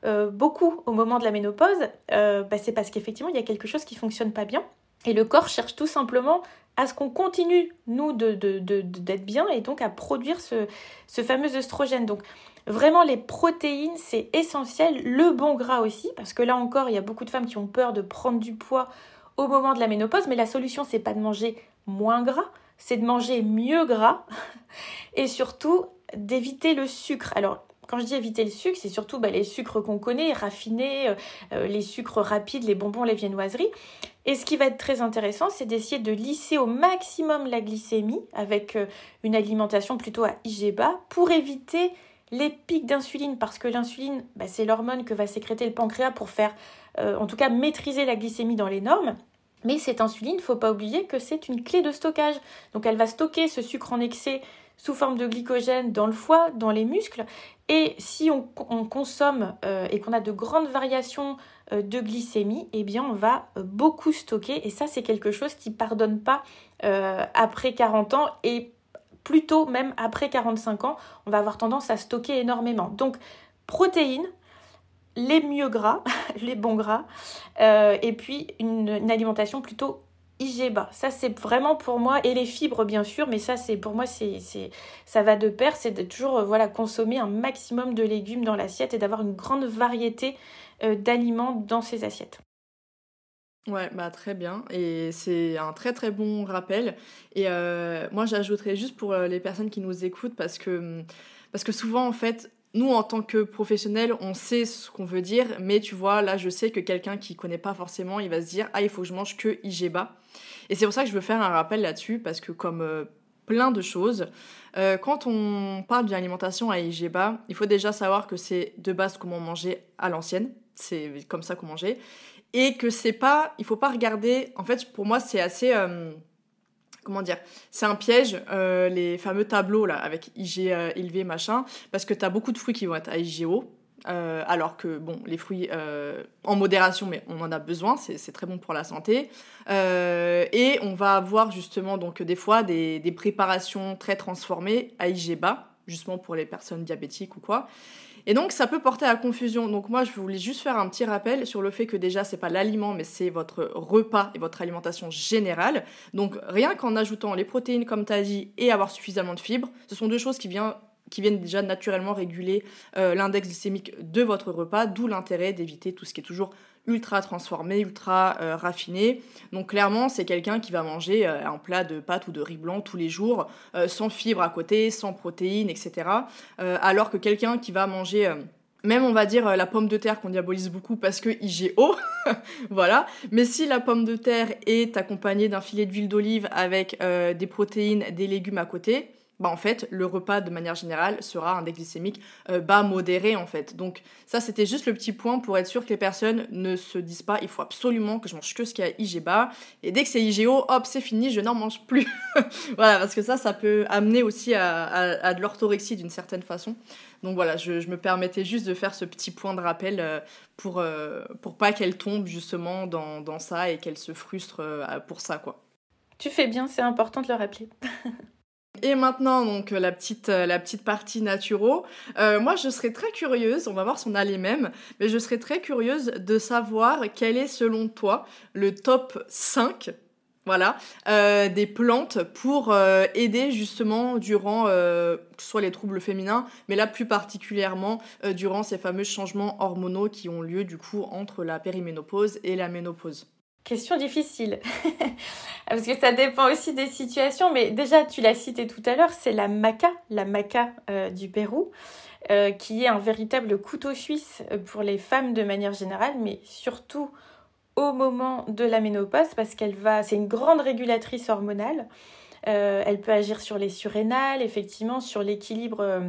euh, beaucoup au moment de la ménopause, euh, bah, c'est parce qu'effectivement il y a quelque chose qui fonctionne pas bien. Et le corps cherche tout simplement à ce qu'on continue, nous, d'être de, bien et donc à produire ce, fameux œstrogène. Donc vraiment les protéines, c'est essentiel. Le bon gras aussi, parce que là encore, il y a beaucoup de femmes qui ont peur de prendre du poids au moment de la ménopause, mais la solution, c'est pas de manger moins gras, c'est de manger mieux gras et surtout d'éviter le sucre. Alors, quand je dis éviter le sucre, c'est surtout bah, les sucres qu'on connaît, raffinés, les sucres rapides, les bonbons, les viennoiseries. Et ce qui va être très intéressant, c'est d'essayer de lisser au maximum la glycémie avec une alimentation plutôt à IG bas pour éviter les pics d'insuline, parce que l'insuline, bah, c'est l'hormone que va sécréter le pancréas pour faire, euh, en tout cas, maîtriser la glycémie dans les normes. Mais cette insuline, ne faut pas oublier que c'est une clé de stockage. Donc elle va stocker ce sucre en excès sous forme de glycogène dans le foie, dans les muscles. Et si on, consomme euh, et qu'on a de grandes variations euh, de glycémie, eh bien on va beaucoup stocker. Et ça, c'est quelque chose qui ne pardonne pas après 40 ans et plutôt même après 45 ans, on va avoir tendance à stocker énormément. Donc, protéines, les mieux gras, les bons gras, euh, et puis une, alimentation plutôt IG bas. Ça, c'est vraiment pour moi, et les fibres, bien sûr, mais ça, c'est pour moi, c'est, ça va de pair, c'est de toujours euh, voilà, consommer un maximum de légumes dans l'assiette et d'avoir une grande variété euh, d'aliments dans ces assiettes. Ouais, bah très bien. Et c'est un très très bon rappel. Et euh, moi, j'ajouterais juste pour les personnes qui nous écoutent, parce que, parce que souvent, en fait, nous, en tant que professionnels, on sait ce qu'on veut dire, mais tu vois, là, je sais que quelqu'un qui connaît pas forcément, il va se dire, ah, il faut que je mange que IG bas. Et c'est pour ça que je veux faire un rappel là-dessus, parce que comme euh, plein de choses, quand on parle d'une alimentation à IG bas, il faut déjà savoir que c'est de base comment manger à l'ancienne. C'est comme ça qu'on mangeait et que c'est pas, il faut pas regarder. En fait, pour moi, c'est assez, euh, comment dire, c'est un piège euh, les fameux tableaux là avec IG euh, élevé machin, parce que tu as beaucoup de fruits qui vont être à IG haut. Alors que bon, les fruits en modération, mais on en a besoin, c'est très bon pour la santé. et on va avoir justement donc des fois des, des préparations très transformées à IG bas, justement pour les personnes diabétiques ou quoi. Et donc ça peut porter à confusion. Donc moi je voulais juste faire un petit rappel sur le fait que déjà c'est pas l'aliment mais c'est votre repas et votre alimentation générale. Donc rien qu'en ajoutant les protéines comme tu as dit et avoir suffisamment de fibres, ce sont deux choses qui viennent qui viennent déjà naturellement réguler euh, l'index glycémique de votre repas, d'où l'intérêt d'éviter tout ce qui est toujours ultra transformé, ultra euh, raffiné. Donc clairement, c'est quelqu'un qui va manger euh, un plat de pâtes ou de riz blanc tous les jours, sans fibres à côté, sans protéines, etc. alors que quelqu'un qui va manger même on va dire la pomme de terre qu'on diabolise beaucoup parce que IGO, voilà. Mais si la pomme de terre est accompagnée d'un filet d'huile d'olive avec des protéines, des légumes à côté, bah en fait, le repas de manière générale sera un index glycémique euh, bas modéré en fait. Donc ça c'était juste le petit point pour être sûr que les personnes ne se disent pas il faut absolument que je mange que ce qui a IG bas et dès que c'est IG haut, hop c'est fini, je n'en mange plus. voilà parce que ça ça peut amener aussi à, de l'orthorexie d'une certaine façon. Donc voilà, je, me permettais juste de faire ce petit point de rappel euh, pour, euh, pour pas qu'elle tombe justement dans, dans ça et qu'elle se frustre pour ça quoi. Tu fais bien, c'est important de le rappeler. Et maintenant, donc la petite, euh, la petite partie naturo. Euh, moi, je serais très curieuse, on va voir si on a les mêmes, mais je serais très curieuse de savoir quel est selon toi le top 5 voilà, euh, des plantes pour aider justement durant soit les troubles féminins, mais là plus particulièrement durant ces fameux changements hormonaux qui ont lieu du coup entre la périménopause et la ménopause. Question difficile. Parce que ça dépend aussi des situations. Mais déjà, tu l'as cité tout à l'heure, c'est la maca, la maca euh, du Pérou, euh, qui est un véritable couteau suisse pour les femmes de manière générale, mais surtout au moment de la ménopause, parce qu'elle va, c'est une grande régulatrice hormonale. Euh, elle peut agir sur les surrénales, effectivement, sur l'équilibre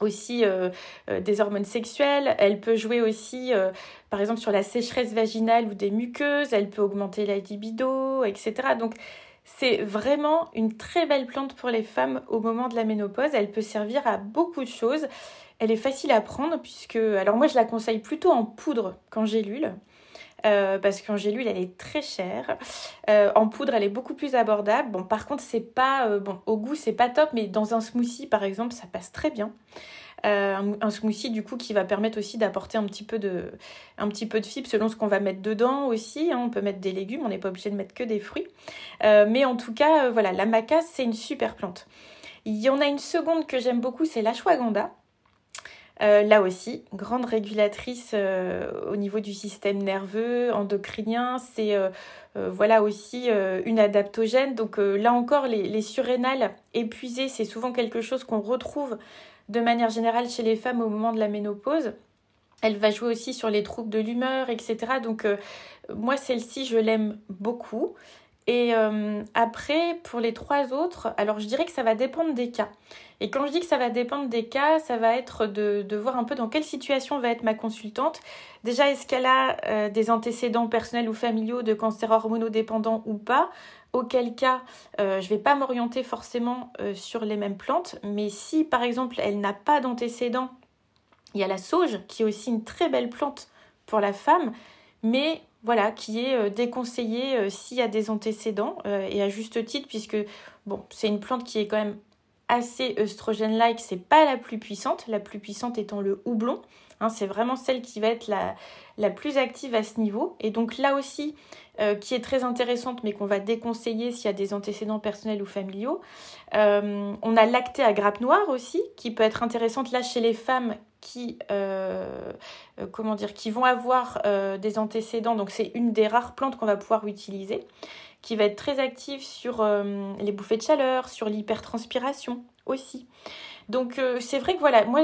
aussi euh, euh, des hormones sexuelles, elle peut jouer aussi euh, par exemple sur la sécheresse vaginale ou des muqueuses, elle peut augmenter la libido, etc. Donc c'est vraiment une très belle plante pour les femmes au moment de la ménopause, elle peut servir à beaucoup de choses. Elle est facile à prendre puisque, alors moi je la conseille plutôt en poudre qu'en gélule. parce qu'en gélule elle est très chère. en poudre elle est beaucoup plus abordable. Bon par contre c'est pas bon au goût c'est pas top mais dans un smoothie par exemple ça passe très bien. Euh, un, smoothie du coup qui va permettre aussi d'apporter un petit peu de un petit peu de fibres selon ce qu'on va mettre dedans aussi. Hein. On peut mettre des légumes, on n'est pas obligé de mettre que des fruits. Euh, mais en tout cas, euh, voilà, la maca c'est une super plante. Il y en a une seconde que j'aime beaucoup, c'est l'ashwagandha. Là aussi, grande régulatrice au niveau du système nerveux, endocrinien. C'est voilà aussi une adaptogène. Donc là encore, les, les surrénales épuisées, c'est souvent quelque chose qu'on retrouve de manière générale chez les femmes au moment de la ménopause. Elle va jouer aussi sur les troubles de l'humeur, etc. Donc euh, moi, celle-ci, je l'aime beaucoup. Et euh, après, pour les trois autres, alors je dirais que ça va dépendre des cas. Et quand je dis que ça va dépendre des cas, ça va être de, voir un peu dans quelle situation va être ma consultante. Déjà, est-ce qu'elle a euh, des antécédents personnels ou familiaux de cancer hormonodépendant ou pas? Auquel cas, je ne vais pas m'orienter forcément sur les mêmes plantes. Mais si, par exemple, elle n'a pas d'antécédents il y a la sauge, qui est aussi une très belle plante pour la femme, mais voilà, qui est euh, déconseillée euh, s'il y a des antécédents, euh, et à juste titre, puisque bon, c'est une plante qui est quand même assez œstrogène-like, c'est pas la plus puissante, la plus puissante étant le houblon. Hein, c'est vraiment celle qui va être la, plus active à ce niveau. Et donc là aussi, qui est très intéressante, mais qu'on va déconseiller s'il y a des antécédents personnels ou familiaux. on a l'acté à grappe noire aussi, qui peut être intéressante là chez les femmes qui, euh, euh, comment dire, qui vont avoir euh, des antécédents. Donc c'est une des rares plantes qu'on va pouvoir utiliser, qui va être très active sur les bouffées de chaleur, sur l'hypertranspiration aussi. Donc c'est vrai que voilà, moi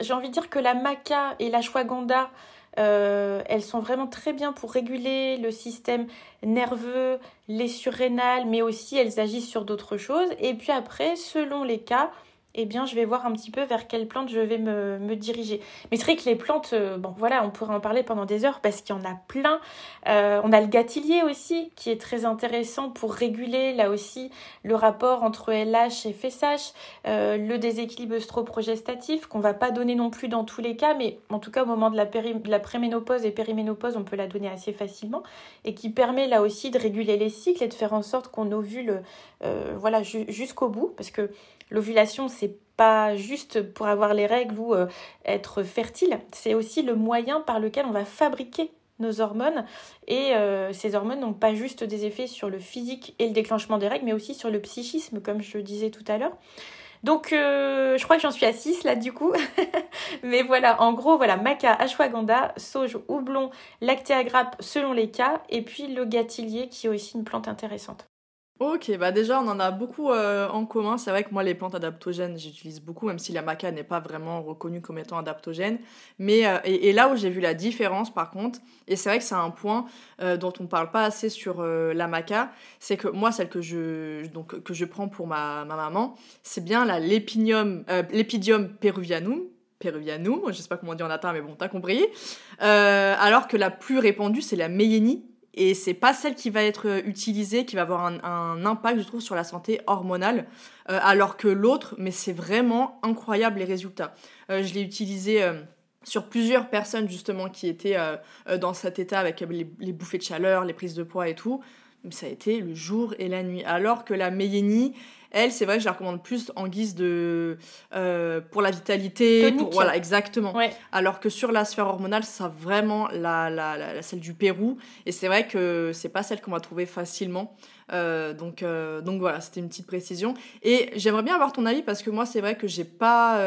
j'ai envie de dire que la maca et la shwaganda, elles sont vraiment très bien pour réguler le système nerveux, les surrénales, mais aussi elles agissent sur d'autres choses. Et puis après, selon les cas, eh bien, je vais voir un petit peu vers quelle plante je vais me, diriger. Mais c'est vrai que les plantes, euh, bon, voilà, on pourrait en parler pendant des heures parce qu'il y en a plein. Euh, on a le gâtillier aussi, qui est très intéressant pour réguler, là aussi, le rapport entre LH et FSH, euh, le déséquilibre œstroprogestatif, qu'on va pas donner non plus dans tous les cas, mais en tout cas, au moment de la, préménopause et périménopause, on peut la donner assez facilement, et qui permet là aussi de réguler les cycles et de faire en sorte qu'on ovule, voilà, jusqu'au bout, parce que L'ovulation, c'est pas juste pour avoir les règles ou euh, être fertile, c'est aussi le moyen par lequel on va fabriquer nos hormones. Et euh, ces hormones n'ont pas juste des effets sur le physique et le déclenchement des règles, mais aussi sur le psychisme, comme je disais tout à l'heure. Donc, euh, je crois que j'en suis à 6 là du coup. mais voilà, en gros, voilà, maca, ashwagandha, sauge, houblon, lactéa grappe selon les cas, et puis le gâtillier qui est aussi une plante intéressante. Ok, bah déjà on en a beaucoup euh, en commun. C'est vrai que moi les plantes adaptogènes j'utilise beaucoup, même si la maca n'est pas vraiment reconnue comme étant adaptogène. Mais euh, et, là où j'ai vu la différence par contre, et c'est vrai que c'est un point euh, dont on parle pas assez sur la maca, c'est que moi celle que je donc que je prends pour ma, ma maman, c'est bien la l'Epidium peruvianum, peruvianum, je sais pas comment on dit en latin, mais bon, t'as compris. alors que la plus répandue, c'est la Meyeni, et c'est pas celle qui va être euh, utilisée qui va avoir un, impact, je trouve, sur la santé hormonale, euh, alors que l'autre, mais c'est vraiment incroyable les résultats. Euh, je l'ai utilisée sur plusieurs personnes justement qui étaient dans cet état avec les, bouffées de chaleur, les prises de poids et tout. Ça a été le jour et la nuit. Alors que la Meyeni, elle, c'est vrai que je la recommande plus en guise de euh, pour la vitalité, pour, voilà exactement. Alors que sur la sphère hormonale, ça vraiment la, la, la, celle du Pérou et c'est vrai que c'est pas celle qu'on va trouver facilement. Euh, donc, euh, donc voilà, c'était une petite précision. Et j'aimerais bien avoir ton avis parce que moi, c'est vrai que j'ai pas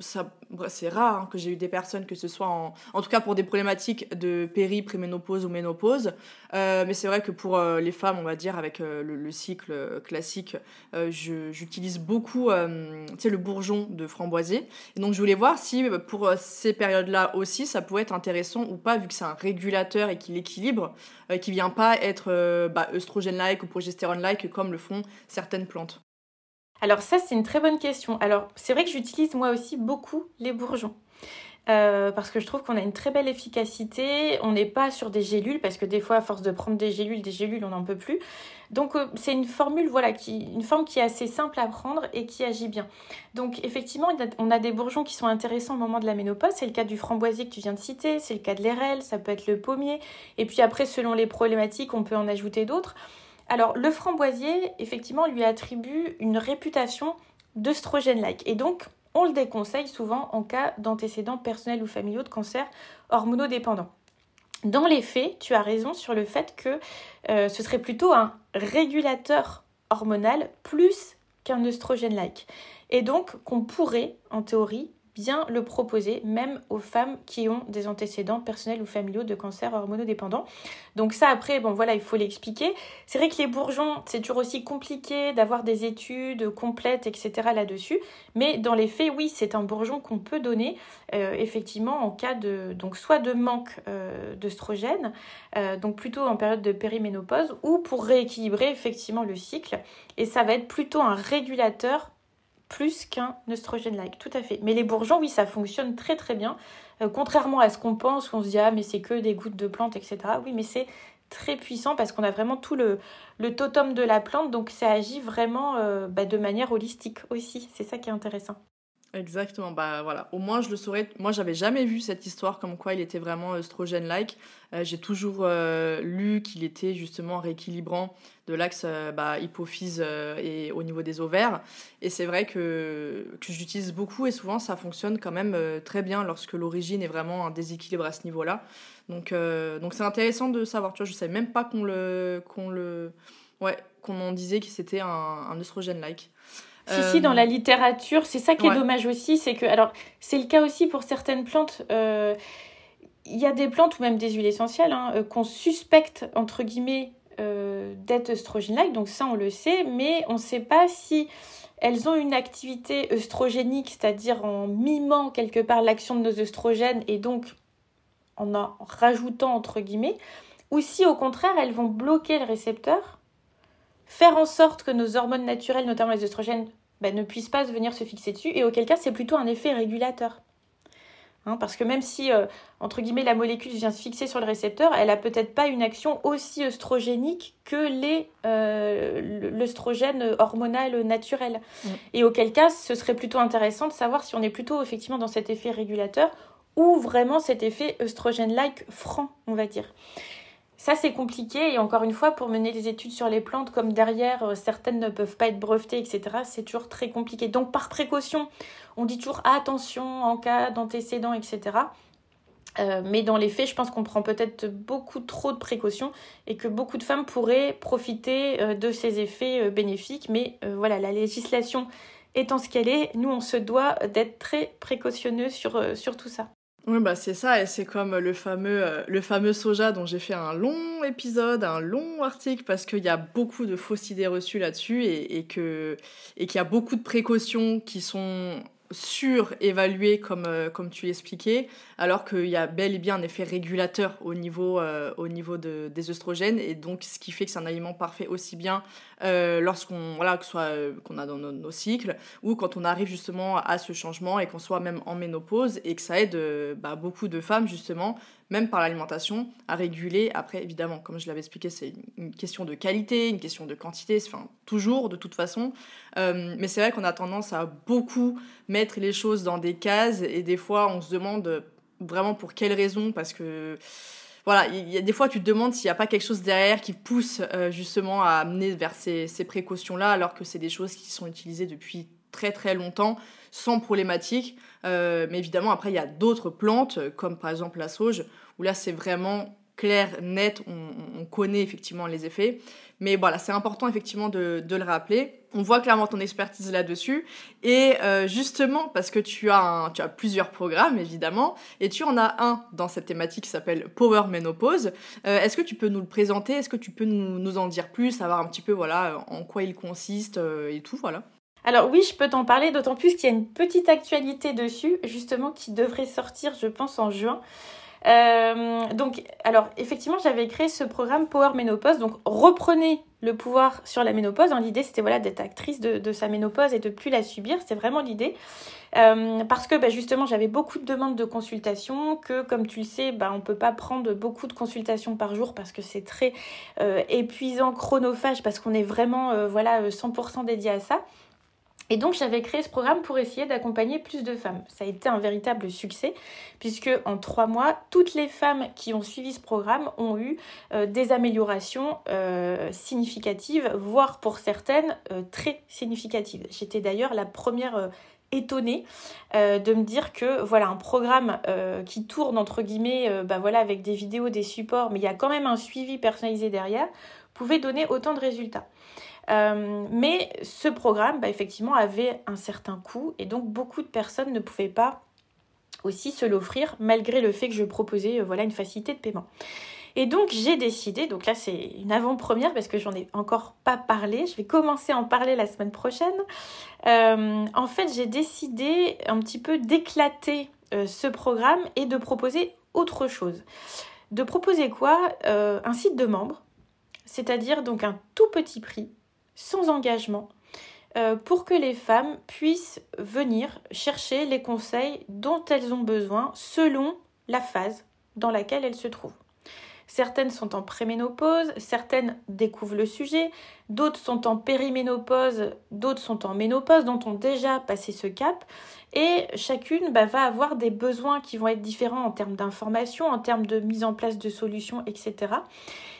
c'est rare hein, que j'ai eu des personnes, que ce soit en, en tout cas pour des problématiques de péri, préménopause ou ménopause. Euh, mais c'est vrai que pour euh, les femmes, on va dire, avec euh, le, cycle classique, j'utilise beaucoup le bourgeon de framboisier. Et donc je voulais voir si pour ces périodes-là aussi, ça pouvait être intéressant ou pas, vu que c'est un régulateur et qu'il équilibre, qui vient pas être bah, œstrogène-like ou progestérone-like comme le font certaines plantes. Alors ça, c'est une très bonne question. Alors c'est vrai que j'utilise moi aussi beaucoup les bourgeons. Euh, parce que je trouve qu'on a une très belle efficacité. On n'est pas sur des gélules parce que des fois, à force de prendre des gélules, des gélules, on n'en peut plus. Donc euh, c'est une formule, voilà, qui, une forme qui est assez simple à prendre et qui agit bien. Donc effectivement, on a des bourgeons qui sont intéressants au moment de la ménopause. C'est le cas du framboisier que tu viens de citer, c'est le cas de l'érel, ça peut être le pommier. Et puis après, selon les problématiques, on peut en ajouter d'autres. Alors, le framboisier, effectivement, lui attribue une réputation d'œstrogène-like. Et donc, on le déconseille souvent en cas d'antécédents personnels ou familiaux de cancer hormonodépendant. Dans les faits, tu as raison sur le fait que euh, ce serait plutôt un régulateur hormonal plus qu'un œstrogène-like. Et donc qu'on pourrait, en théorie, bien le proposer, même aux femmes qui ont des antécédents personnels ou familiaux de cancer hormonodépendant. Donc ça, après, bon voilà, il faut l'expliquer. C'est vrai que les bourgeons, c'est toujours aussi compliqué d'avoir des études complètes, etc. là-dessus. Mais dans les faits, oui, c'est un bourgeon qu'on peut donner, euh, effectivement, en cas de, donc soit de manque euh, euh, donc plutôt en période de périménopause, ou pour rééquilibrer effectivement le cycle. Et ça va être plutôt un régulateur plus qu'un œstrogène-like, tout à fait. Mais les bourgeons, oui, ça fonctionne très très bien. Euh, contrairement à ce qu'on pense, qu'on se dit, ah, mais c'est que des gouttes de plantes, etc. Oui, mais c'est très puissant parce qu'on a vraiment tout le, le totem de la plante, donc ça agit vraiment euh, bah, de manière holistique aussi. C'est ça qui est intéressant. Exactement, bah voilà, au moins je le saurais. Moi j'avais jamais vu cette histoire comme quoi il était vraiment œstrogène-like. Euh, j'ai toujours euh, lu qu'il était justement rééquilibrant de l'axe euh, bah, hypophyse et au niveau des ovaires. Et c'est vrai que, que j'utilise beaucoup et souvent ça fonctionne quand même très bien lorsque l'origine est vraiment un déséquilibre à ce niveau-là. Donc donc c'est intéressant de savoir, tu vois, je savais même pas qu'on le, qu'on le, ouais, qu'on en disait que c'était un, un œstrogène-like. Si, si, dans la littérature, c'est ça qui est dommage aussi, c'est que, alors, c'est le cas aussi pour certaines plantes. Euh, il y a des plantes ou même des huiles essentielles hein, euh, qu'on suspecte, entre guillemets, euh, d'être œstrogène donc ça on le sait, mais on ne sait pas si elles ont une activité œstrogénique, c'est-à-dire en mimant quelque part l'action de nos œstrogènes et donc en en rajoutant entre guillemets, ou si au contraire elles vont bloquer le récepteur, faire en sorte que nos hormones naturelles, notamment les œstrogènes, bah, ne puissent pas venir se fixer dessus, et auquel cas c'est plutôt un effet régulateur. Hein, parce que même si, euh, entre guillemets, la molécule vient se fixer sur le récepteur, elle a peut-être pas une action aussi œstrogénique que les euh, l'œstrogène hormonal naturel. Mm. Et auquel cas, ce serait plutôt intéressant de savoir si on est plutôt effectivement dans cet effet régulateur ou vraiment cet effet œstrogène-like franc, on va dire. Ça, c'est compliqué. Et encore une fois, pour mener des études sur les plantes, comme derrière, euh, certaines ne peuvent pas être brevetées, etc., c'est toujours très compliqué. Donc, par précaution, on dit toujours attention en cas d'antécédents, etc. Euh, mais dans les faits, je pense qu'on prend peut-être beaucoup trop de précautions et que beaucoup de femmes pourraient profiter euh, de ces effets bénéfiques. Mais voilà, la législation étant ce qu'elle est, nous, on se doit d'être très précautionneux sur, sur tout ça. Oui, bah c'est ça, et c'est comme le fameux, euh, le fameux soja dont j'ai fait un long épisode, un long article, parce qu'il y a beaucoup de fausses idées reçues là-dessus et, et qu'il y a beaucoup de précautions qui sont surévalué comme, euh, comme tu l'expliquais, alors qu'il y a bel et bien un effet régulateur au niveau, euh, au niveau de, des œstrogènes, et donc ce qui fait que c'est un aliment parfait aussi bien euh, lorsqu'on voilà, que soit qu'on a dans nos, cycles, ou quand on arrive justement à ce changement et qu'on soit même en ménopause, et que ça aide bah, beaucoup de femmes justement même par l'alimentation, à réguler. Après, évidemment, comme je l'avais expliqué, c'est une question de qualité, une question de quantité, enfin, toujours, de toute façon. Euh, mais c'est vrai qu'on a tendance à beaucoup mettre les choses dans des cases, et des fois, on se demande vraiment pour quelles raisons, parce que voilà, il y a des fois tu te demandes s'il n'y a pas quelque chose derrière qui pousse euh, justement à amener vers ces précautions-là, alors que c'est des choses qui sont utilisées depuis très très longtemps sans problématique. Euh, mais évidemment, après, il y a d'autres plantes, comme par exemple la sauge, où là, c'est vraiment clair, net, on, connaît effectivement les effets. Mais voilà, c'est important effectivement de, le rappeler. On voit clairement ton expertise là-dessus. Et euh, justement, parce que tu as, plusieurs programmes, évidemment, et tu en as un dans cette thématique qui s'appelle Power Menopause. Euh, est-ce que tu peux nous le présenter? Est-ce que tu peux nous, nous, en dire plus, savoir un petit peu voilà, en quoi il consiste et tout, voilà alors oui, je peux t'en parler, d'autant plus qu'il y a une petite actualité dessus, justement, qui devrait sortir, je pense, en juin. Euh, donc, alors, effectivement, j'avais créé ce programme Power Ménopause. Donc, reprenez le pouvoir sur la ménopause. Hein, l'idée, c'était voilà, d'être actrice de, sa ménopause et de plus la subir. C'était vraiment l'idée. Euh, parce que bah, justement, j'avais beaucoup de demandes de consultation, que comme tu le sais, bah, on ne peut pas prendre beaucoup de consultations par jour parce que c'est très euh, épuisant, chronophage, parce qu'on est vraiment voilà, 100% dédié à ça. Et donc j'avais créé ce programme pour essayer d'accompagner plus de femmes. Ça a été un véritable succès puisque en trois mois, toutes les femmes qui ont suivi ce programme ont eu euh, des améliorations euh, significatives, voire pour certaines euh, très significatives. J'étais d'ailleurs la première étonnée de me dire que voilà un programme qui tourne entre guillemets bah voilà avec des vidéos des supports mais il y a quand même un suivi personnalisé derrière pouvait donner autant de résultats euh, mais ce programme, bah, effectivement, avait un certain coût et donc beaucoup de personnes ne pouvaient pas aussi se l'offrir malgré le fait que je proposais voilà une facilité de paiement. Et donc j'ai décidé, donc là c'est une avant-première parce que j'en ai encore pas parlé, je vais commencer à en parler la semaine prochaine. Euh, en fait j'ai décidé un petit peu d'éclater euh, ce programme et de proposer autre chose. De proposer quoi? Euh, Un site de membres, c'est-à-dire donc un tout petit prix, sans engagement, pour que les femmes puissent venir chercher les conseils dont elles ont besoin selon la phase dans laquelle elles se trouvent. Certaines sont en préménopause, certaines découvrent le sujet, d'autres sont en périménopause, d'autres sont en ménopause, dont ont déjà passé ce cap. Et chacune bah, va avoir des besoins qui vont être différents en termes d'information, en termes de mise en place de solutions, etc.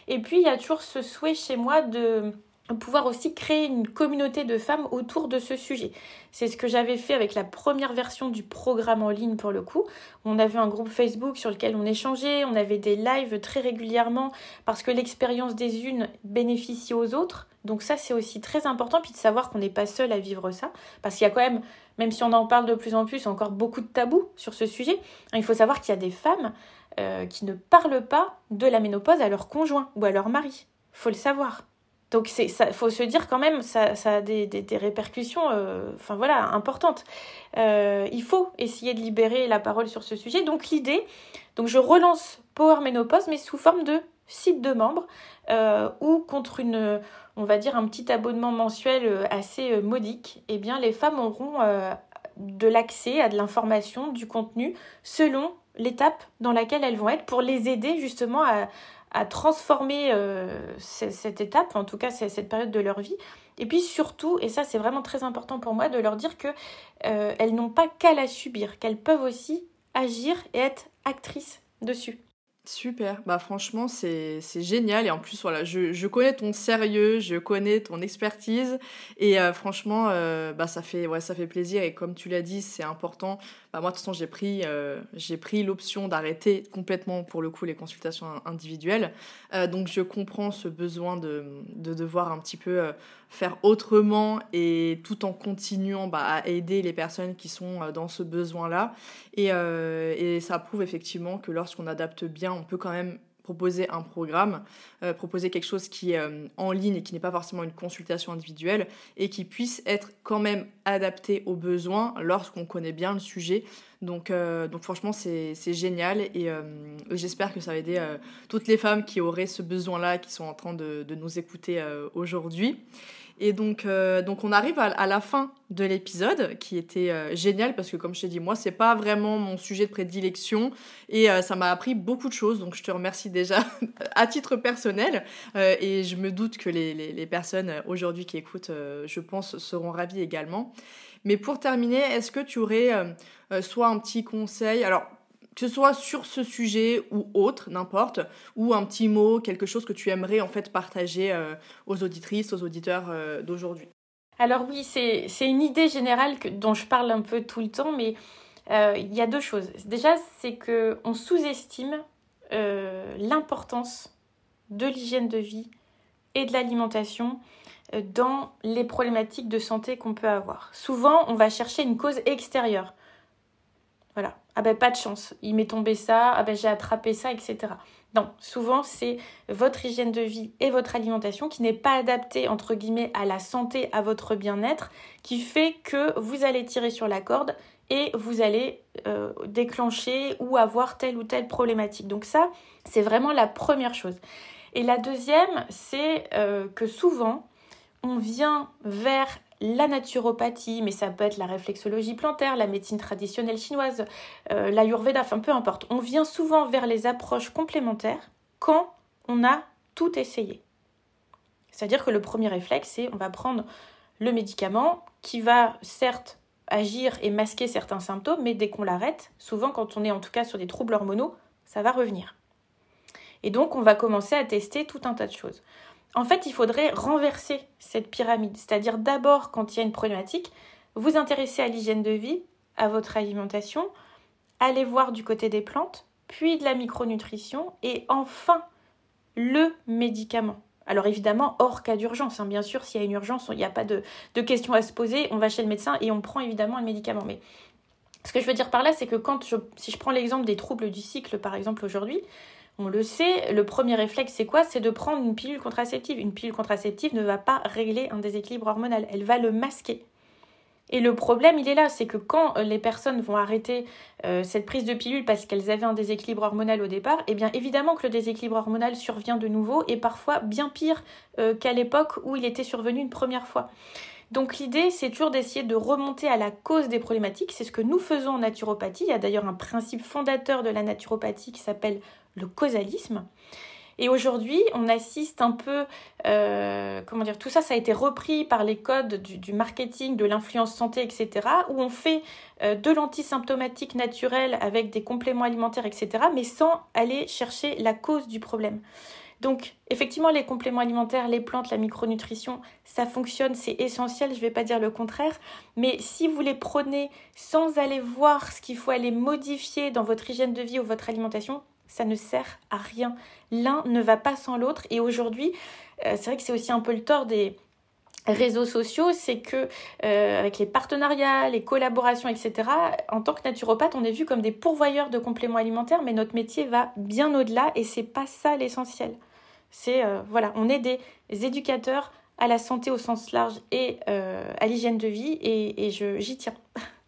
Et puis il y a toujours ce souhait chez moi de pouvoir aussi créer une communauté de femmes autour de ce sujet. C'est ce que j'avais fait avec la première version du programme en ligne pour le coup. On avait un groupe Facebook sur lequel on échangeait, on avait des lives très régulièrement parce que l'expérience des unes bénéficie aux autres. Donc ça c'est aussi très important puis de savoir qu'on n'est pas seul à vivre ça parce qu'il y a quand même même si on en parle de plus en plus encore beaucoup de tabous sur ce sujet, il faut savoir qu'il y a des femmes euh, qui ne parlent pas de la ménopause à leur conjoint ou à leur mari. Faut le savoir. Donc il faut se dire quand même, ça, ça a des, des, répercussions euh, enfin voilà, importantes. Euh, il faut essayer de libérer la parole sur ce sujet. Donc l'idée, donc je relance Power Ménopause, mais sous forme de site de membres, euh, ou contre une, on va dire un petit abonnement mensuel assez modique, eh bien les femmes auront de l'accès à de l'information, du contenu, selon l'étape dans laquelle elles vont être, pour les aider justement à à transformer euh, cette étape, en tout cas cette période de leur vie. Et puis surtout, et ça c'est vraiment très important pour moi, de leur dire que euh, n'ont pas qu'à la subir, qu'elles peuvent aussi agir et être actrices dessus. Super, bah franchement c'est génial. Et en plus voilà je, je, connais ton sérieux, je connais ton expertise. Et euh, franchement bah ça fait ouais ça fait plaisir. Et comme tu l'as dit c'est important. Bah, moi de toute façon j'ai pris, euh, j'ai pris l'option d'arrêter complètement pour le coup les consultations individuelles. Euh, donc je comprends ce besoin de, de devoir un petit peu euh, faire autrement et tout en continuant bah, à aider les personnes qui sont dans ce besoin-là. Et, et ça prouve effectivement que lorsqu'on adapte bien, on peut quand même proposer un programme, euh, proposer quelque chose qui est euh, en ligne et qui n'est pas forcément une consultation individuelle et qui puisse être quand même adapté aux besoins lorsqu'on connaît bien le sujet. Donc, euh, franchement, c'est génial et j'espère que ça va aider toutes les femmes qui auraient ce besoin-là, qui sont en train de, de nous écouter aujourd'hui. Et donc, euh, donc on arrive à, la fin de l'épisode qui était euh, génial parce que comme je t'ai dit, moi c'est pas vraiment mon sujet de prédilection et euh, ça m'a appris beaucoup de choses. Donc je te remercie déjà à titre personnel et je me doute que les, les, les personnes aujourd'hui qui écoutent, je pense, seront ravies également. Mais pour terminer, est-ce que tu aurais soit un petit conseil? Alors que ce soit sur ce sujet ou autre, n'importe, ou un petit mot, quelque chose que tu aimerais en fait partager euh, aux auditrices, aux auditeurs euh, d'aujourd'hui. Alors oui, c'est une idée générale que, dont je parle un peu tout le temps, mais euh, il y a deux choses. Déjà, c'est qu'on sous-estime l'importance de l'hygiène de vie et de l'alimentation dans les problématiques de santé qu'on peut avoir. Souvent, on va chercher une cause extérieure. Voilà. Ah ben pas de chance, il m'est tombé ça, ah ben j'ai attrapé ça, etc. Non, souvent c'est votre hygiène de vie et votre alimentation qui n'est pas adaptée entre guillemets à la santé, à votre bien-être, qui fait que vous allez tirer sur la corde et vous allez euh, déclencher ou avoir telle ou telle problématique. Donc ça, c'est vraiment la première chose. Et la deuxième, c'est euh, que souvent, on vient vers la naturopathie, mais ça peut être la réflexologie plantaire, la médecine traditionnelle chinoise, euh, l'ayurveda, enfin peu importe. On vient souvent vers les approches complémentaires quand on a tout essayé. C'est-à-dire que le premier réflexe, c'est on va prendre le médicament qui va certes agir et masquer certains symptômes, mais dès qu'on l'arrête, souvent quand on est en tout cas sur des troubles hormonaux, ça va revenir. Et donc on va commencer à tester tout un tas de choses. En fait, il faudrait renverser cette pyramide, c'est-à-dire d'abord, quand il y a une problématique, vous intéresser à l'hygiène de vie, à votre alimentation, aller voir du côté des plantes, puis de la micronutrition, et enfin le médicament. Alors évidemment, hors cas d'urgence, hein. bien sûr, s'il y a une urgence, il n'y a pas de, questions à se poser, on va chez le médecin et on prend évidemment le médicament. Mais Ce que je veux dire par là, c'est que quand si je prends l'exemple des troubles du cycle, par exemple, aujourd'hui, on le sait, le premier réflexe, c'est quoi? C'est de prendre une pilule contraceptive. Une pilule contraceptive ne va pas régler un déséquilibre hormonal, elle va le masquer. Et le problème, il est là, c'est que quand euh, les personnes vont arrêter euh, cette prise de pilule parce qu'elles avaient un déséquilibre hormonal au départ, eh bien évidemment que le déséquilibre hormonal survient de nouveau et parfois bien pire euh, qu'à l'époque où il était survenu une première fois. Donc l'idée, c'est toujours d'essayer de remonter à la cause des problématiques. C'est ce que nous faisons en naturopathie. Il y a d'ailleurs un principe fondateur de la naturopathie qui s'appelle le causalisme. Et aujourd'hui, on assiste un peu, euh, comment dire, tout ça, ça a été repris par les codes du, marketing, de l'influence santé, etc., où on fait euh, de l'antisymptomatique naturel avec des compléments alimentaires, etc., mais sans aller chercher la cause du problème. Donc, effectivement, les compléments alimentaires, les plantes, la micronutrition, ça fonctionne, c'est essentiel, je ne vais pas dire le contraire. Mais si vous les prenez sans aller voir ce qu'il faut aller modifier dans votre hygiène de vie ou votre alimentation, ça ne sert à rien. L'un ne va pas sans l'autre. Et aujourd'hui, euh, c'est vrai que c'est aussi un peu le tort des réseaux sociaux, c'est que euh, avec les partenariats, les collaborations, etc., en tant que naturopathe, on est vu comme des pourvoyeurs de compléments alimentaires, mais notre métier va bien au-delà et c'est pas ça l'essentiel. C'est euh, voilà, on est des éducateurs à la santé au sens large et à l'hygiène de vie et, et j'y tiens.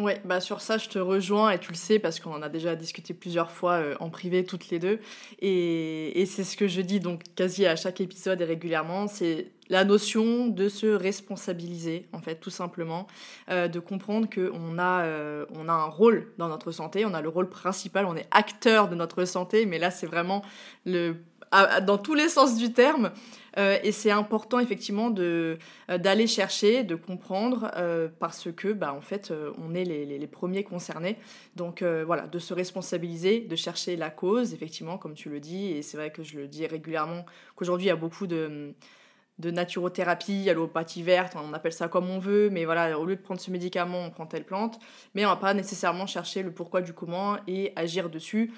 Ouais, bah sur ça, je te rejoins et tu le sais parce qu'on en a déjà discuté plusieurs fois euh, en privé toutes les deux. Et, et c'est ce que je dis donc quasi à chaque épisode et régulièrement, c'est la notion de se responsabiliser, en fait, tout simplement, euh, de comprendre qu'on a, euh, on a un rôle dans notre santé, on a le rôle principal, on est acteur de notre santé, mais là, c'est vraiment le dans tous les sens du terme. Euh, et c'est important effectivement de euh, d'aller chercher, de comprendre, euh, parce que bah, en fait, on est les, les, premiers concernés. Donc voilà, de se responsabiliser, de chercher la cause, effectivement, comme tu le dis. Et c'est vrai que je le dis régulièrement qu'aujourd'hui, il y a beaucoup de de naturothérapie, allopathie verte, on appelle ça comme on veut, mais voilà, au lieu de prendre ce médicament, on prend telle plante, mais on va pas nécessairement chercher le pourquoi du comment et agir dessus.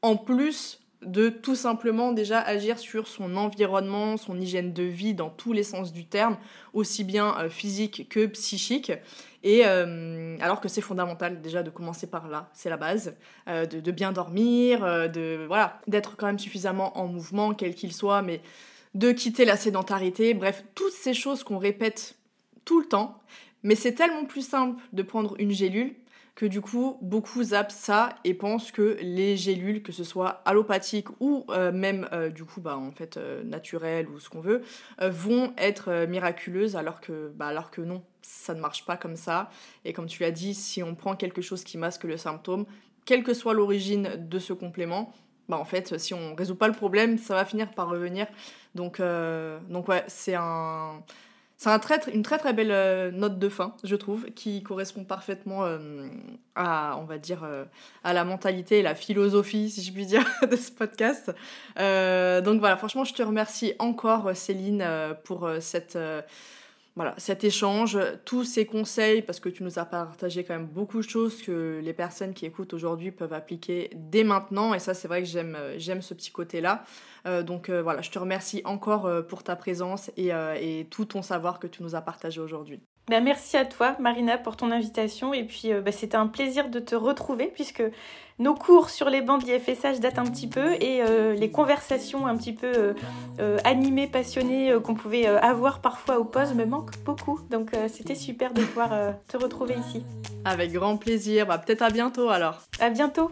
en plus de tout simplement déjà agir sur son environnement, son hygiène de vie dans tous les sens du terme, aussi bien euh, physique que psychique. Et euh, alors que c'est fondamental déjà de commencer par là, c'est la base, euh, de, bien dormir, de voilà, d'être quand même suffisamment en mouvement, quel qu'il soit, mais de quitter la sédentarité, bref, toutes ces choses qu'on répète tout le temps. Mais c'est tellement plus simple de prendre une gélule que du coup, beaucoup zappent ça et pensent que les gélules, que ce soit allopathiques ou euh, même euh, du coup, bah, en fait, euh, naturelles ou ce qu'on veut, vont être miraculeuses alors que, bah, alors que non, ça ne marche pas comme ça. Et comme tu l'as dit, si on prend quelque chose qui masque le symptôme, quelle que soit l'origine de ce complément, bah en fait, si on résout pas le problème, ça va finir par revenir. Donc, donc ouais, c'est un c'est un une très très belle euh, note de fin, je trouve, qui correspond parfaitement euh, à, on va dire, euh, à la mentalité et la philosophie, si je puis dire, de ce podcast. donc voilà, franchement, je te remercie encore, Céline, pour cette voilà, cet échange, tous ces conseils, parce que tu nous as partagé quand même beaucoup de choses que les personnes qui écoutent aujourd'hui peuvent appliquer dès maintenant. Et ça, c'est vrai que j'aime, j'aime ce petit côté-là. Euh, donc euh, voilà, je te remercie encore euh, pour ta présence et, et, tout ton savoir que tu nous as partagé aujourd'hui. Ben, merci à toi, Marina, pour ton invitation. Et puis, ben, c'était un plaisir de te retrouver puisque nos cours sur les bancs d'IFSH datent un petit peu et euh, les conversations un petit peu euh, euh, animées, passionnées qu'on pouvait avoir parfois au poste me manquent beaucoup. Donc c'était super de pouvoir te retrouver ici. Avec grand plaisir. Bah, Peut-être à bientôt alors. À bientôt.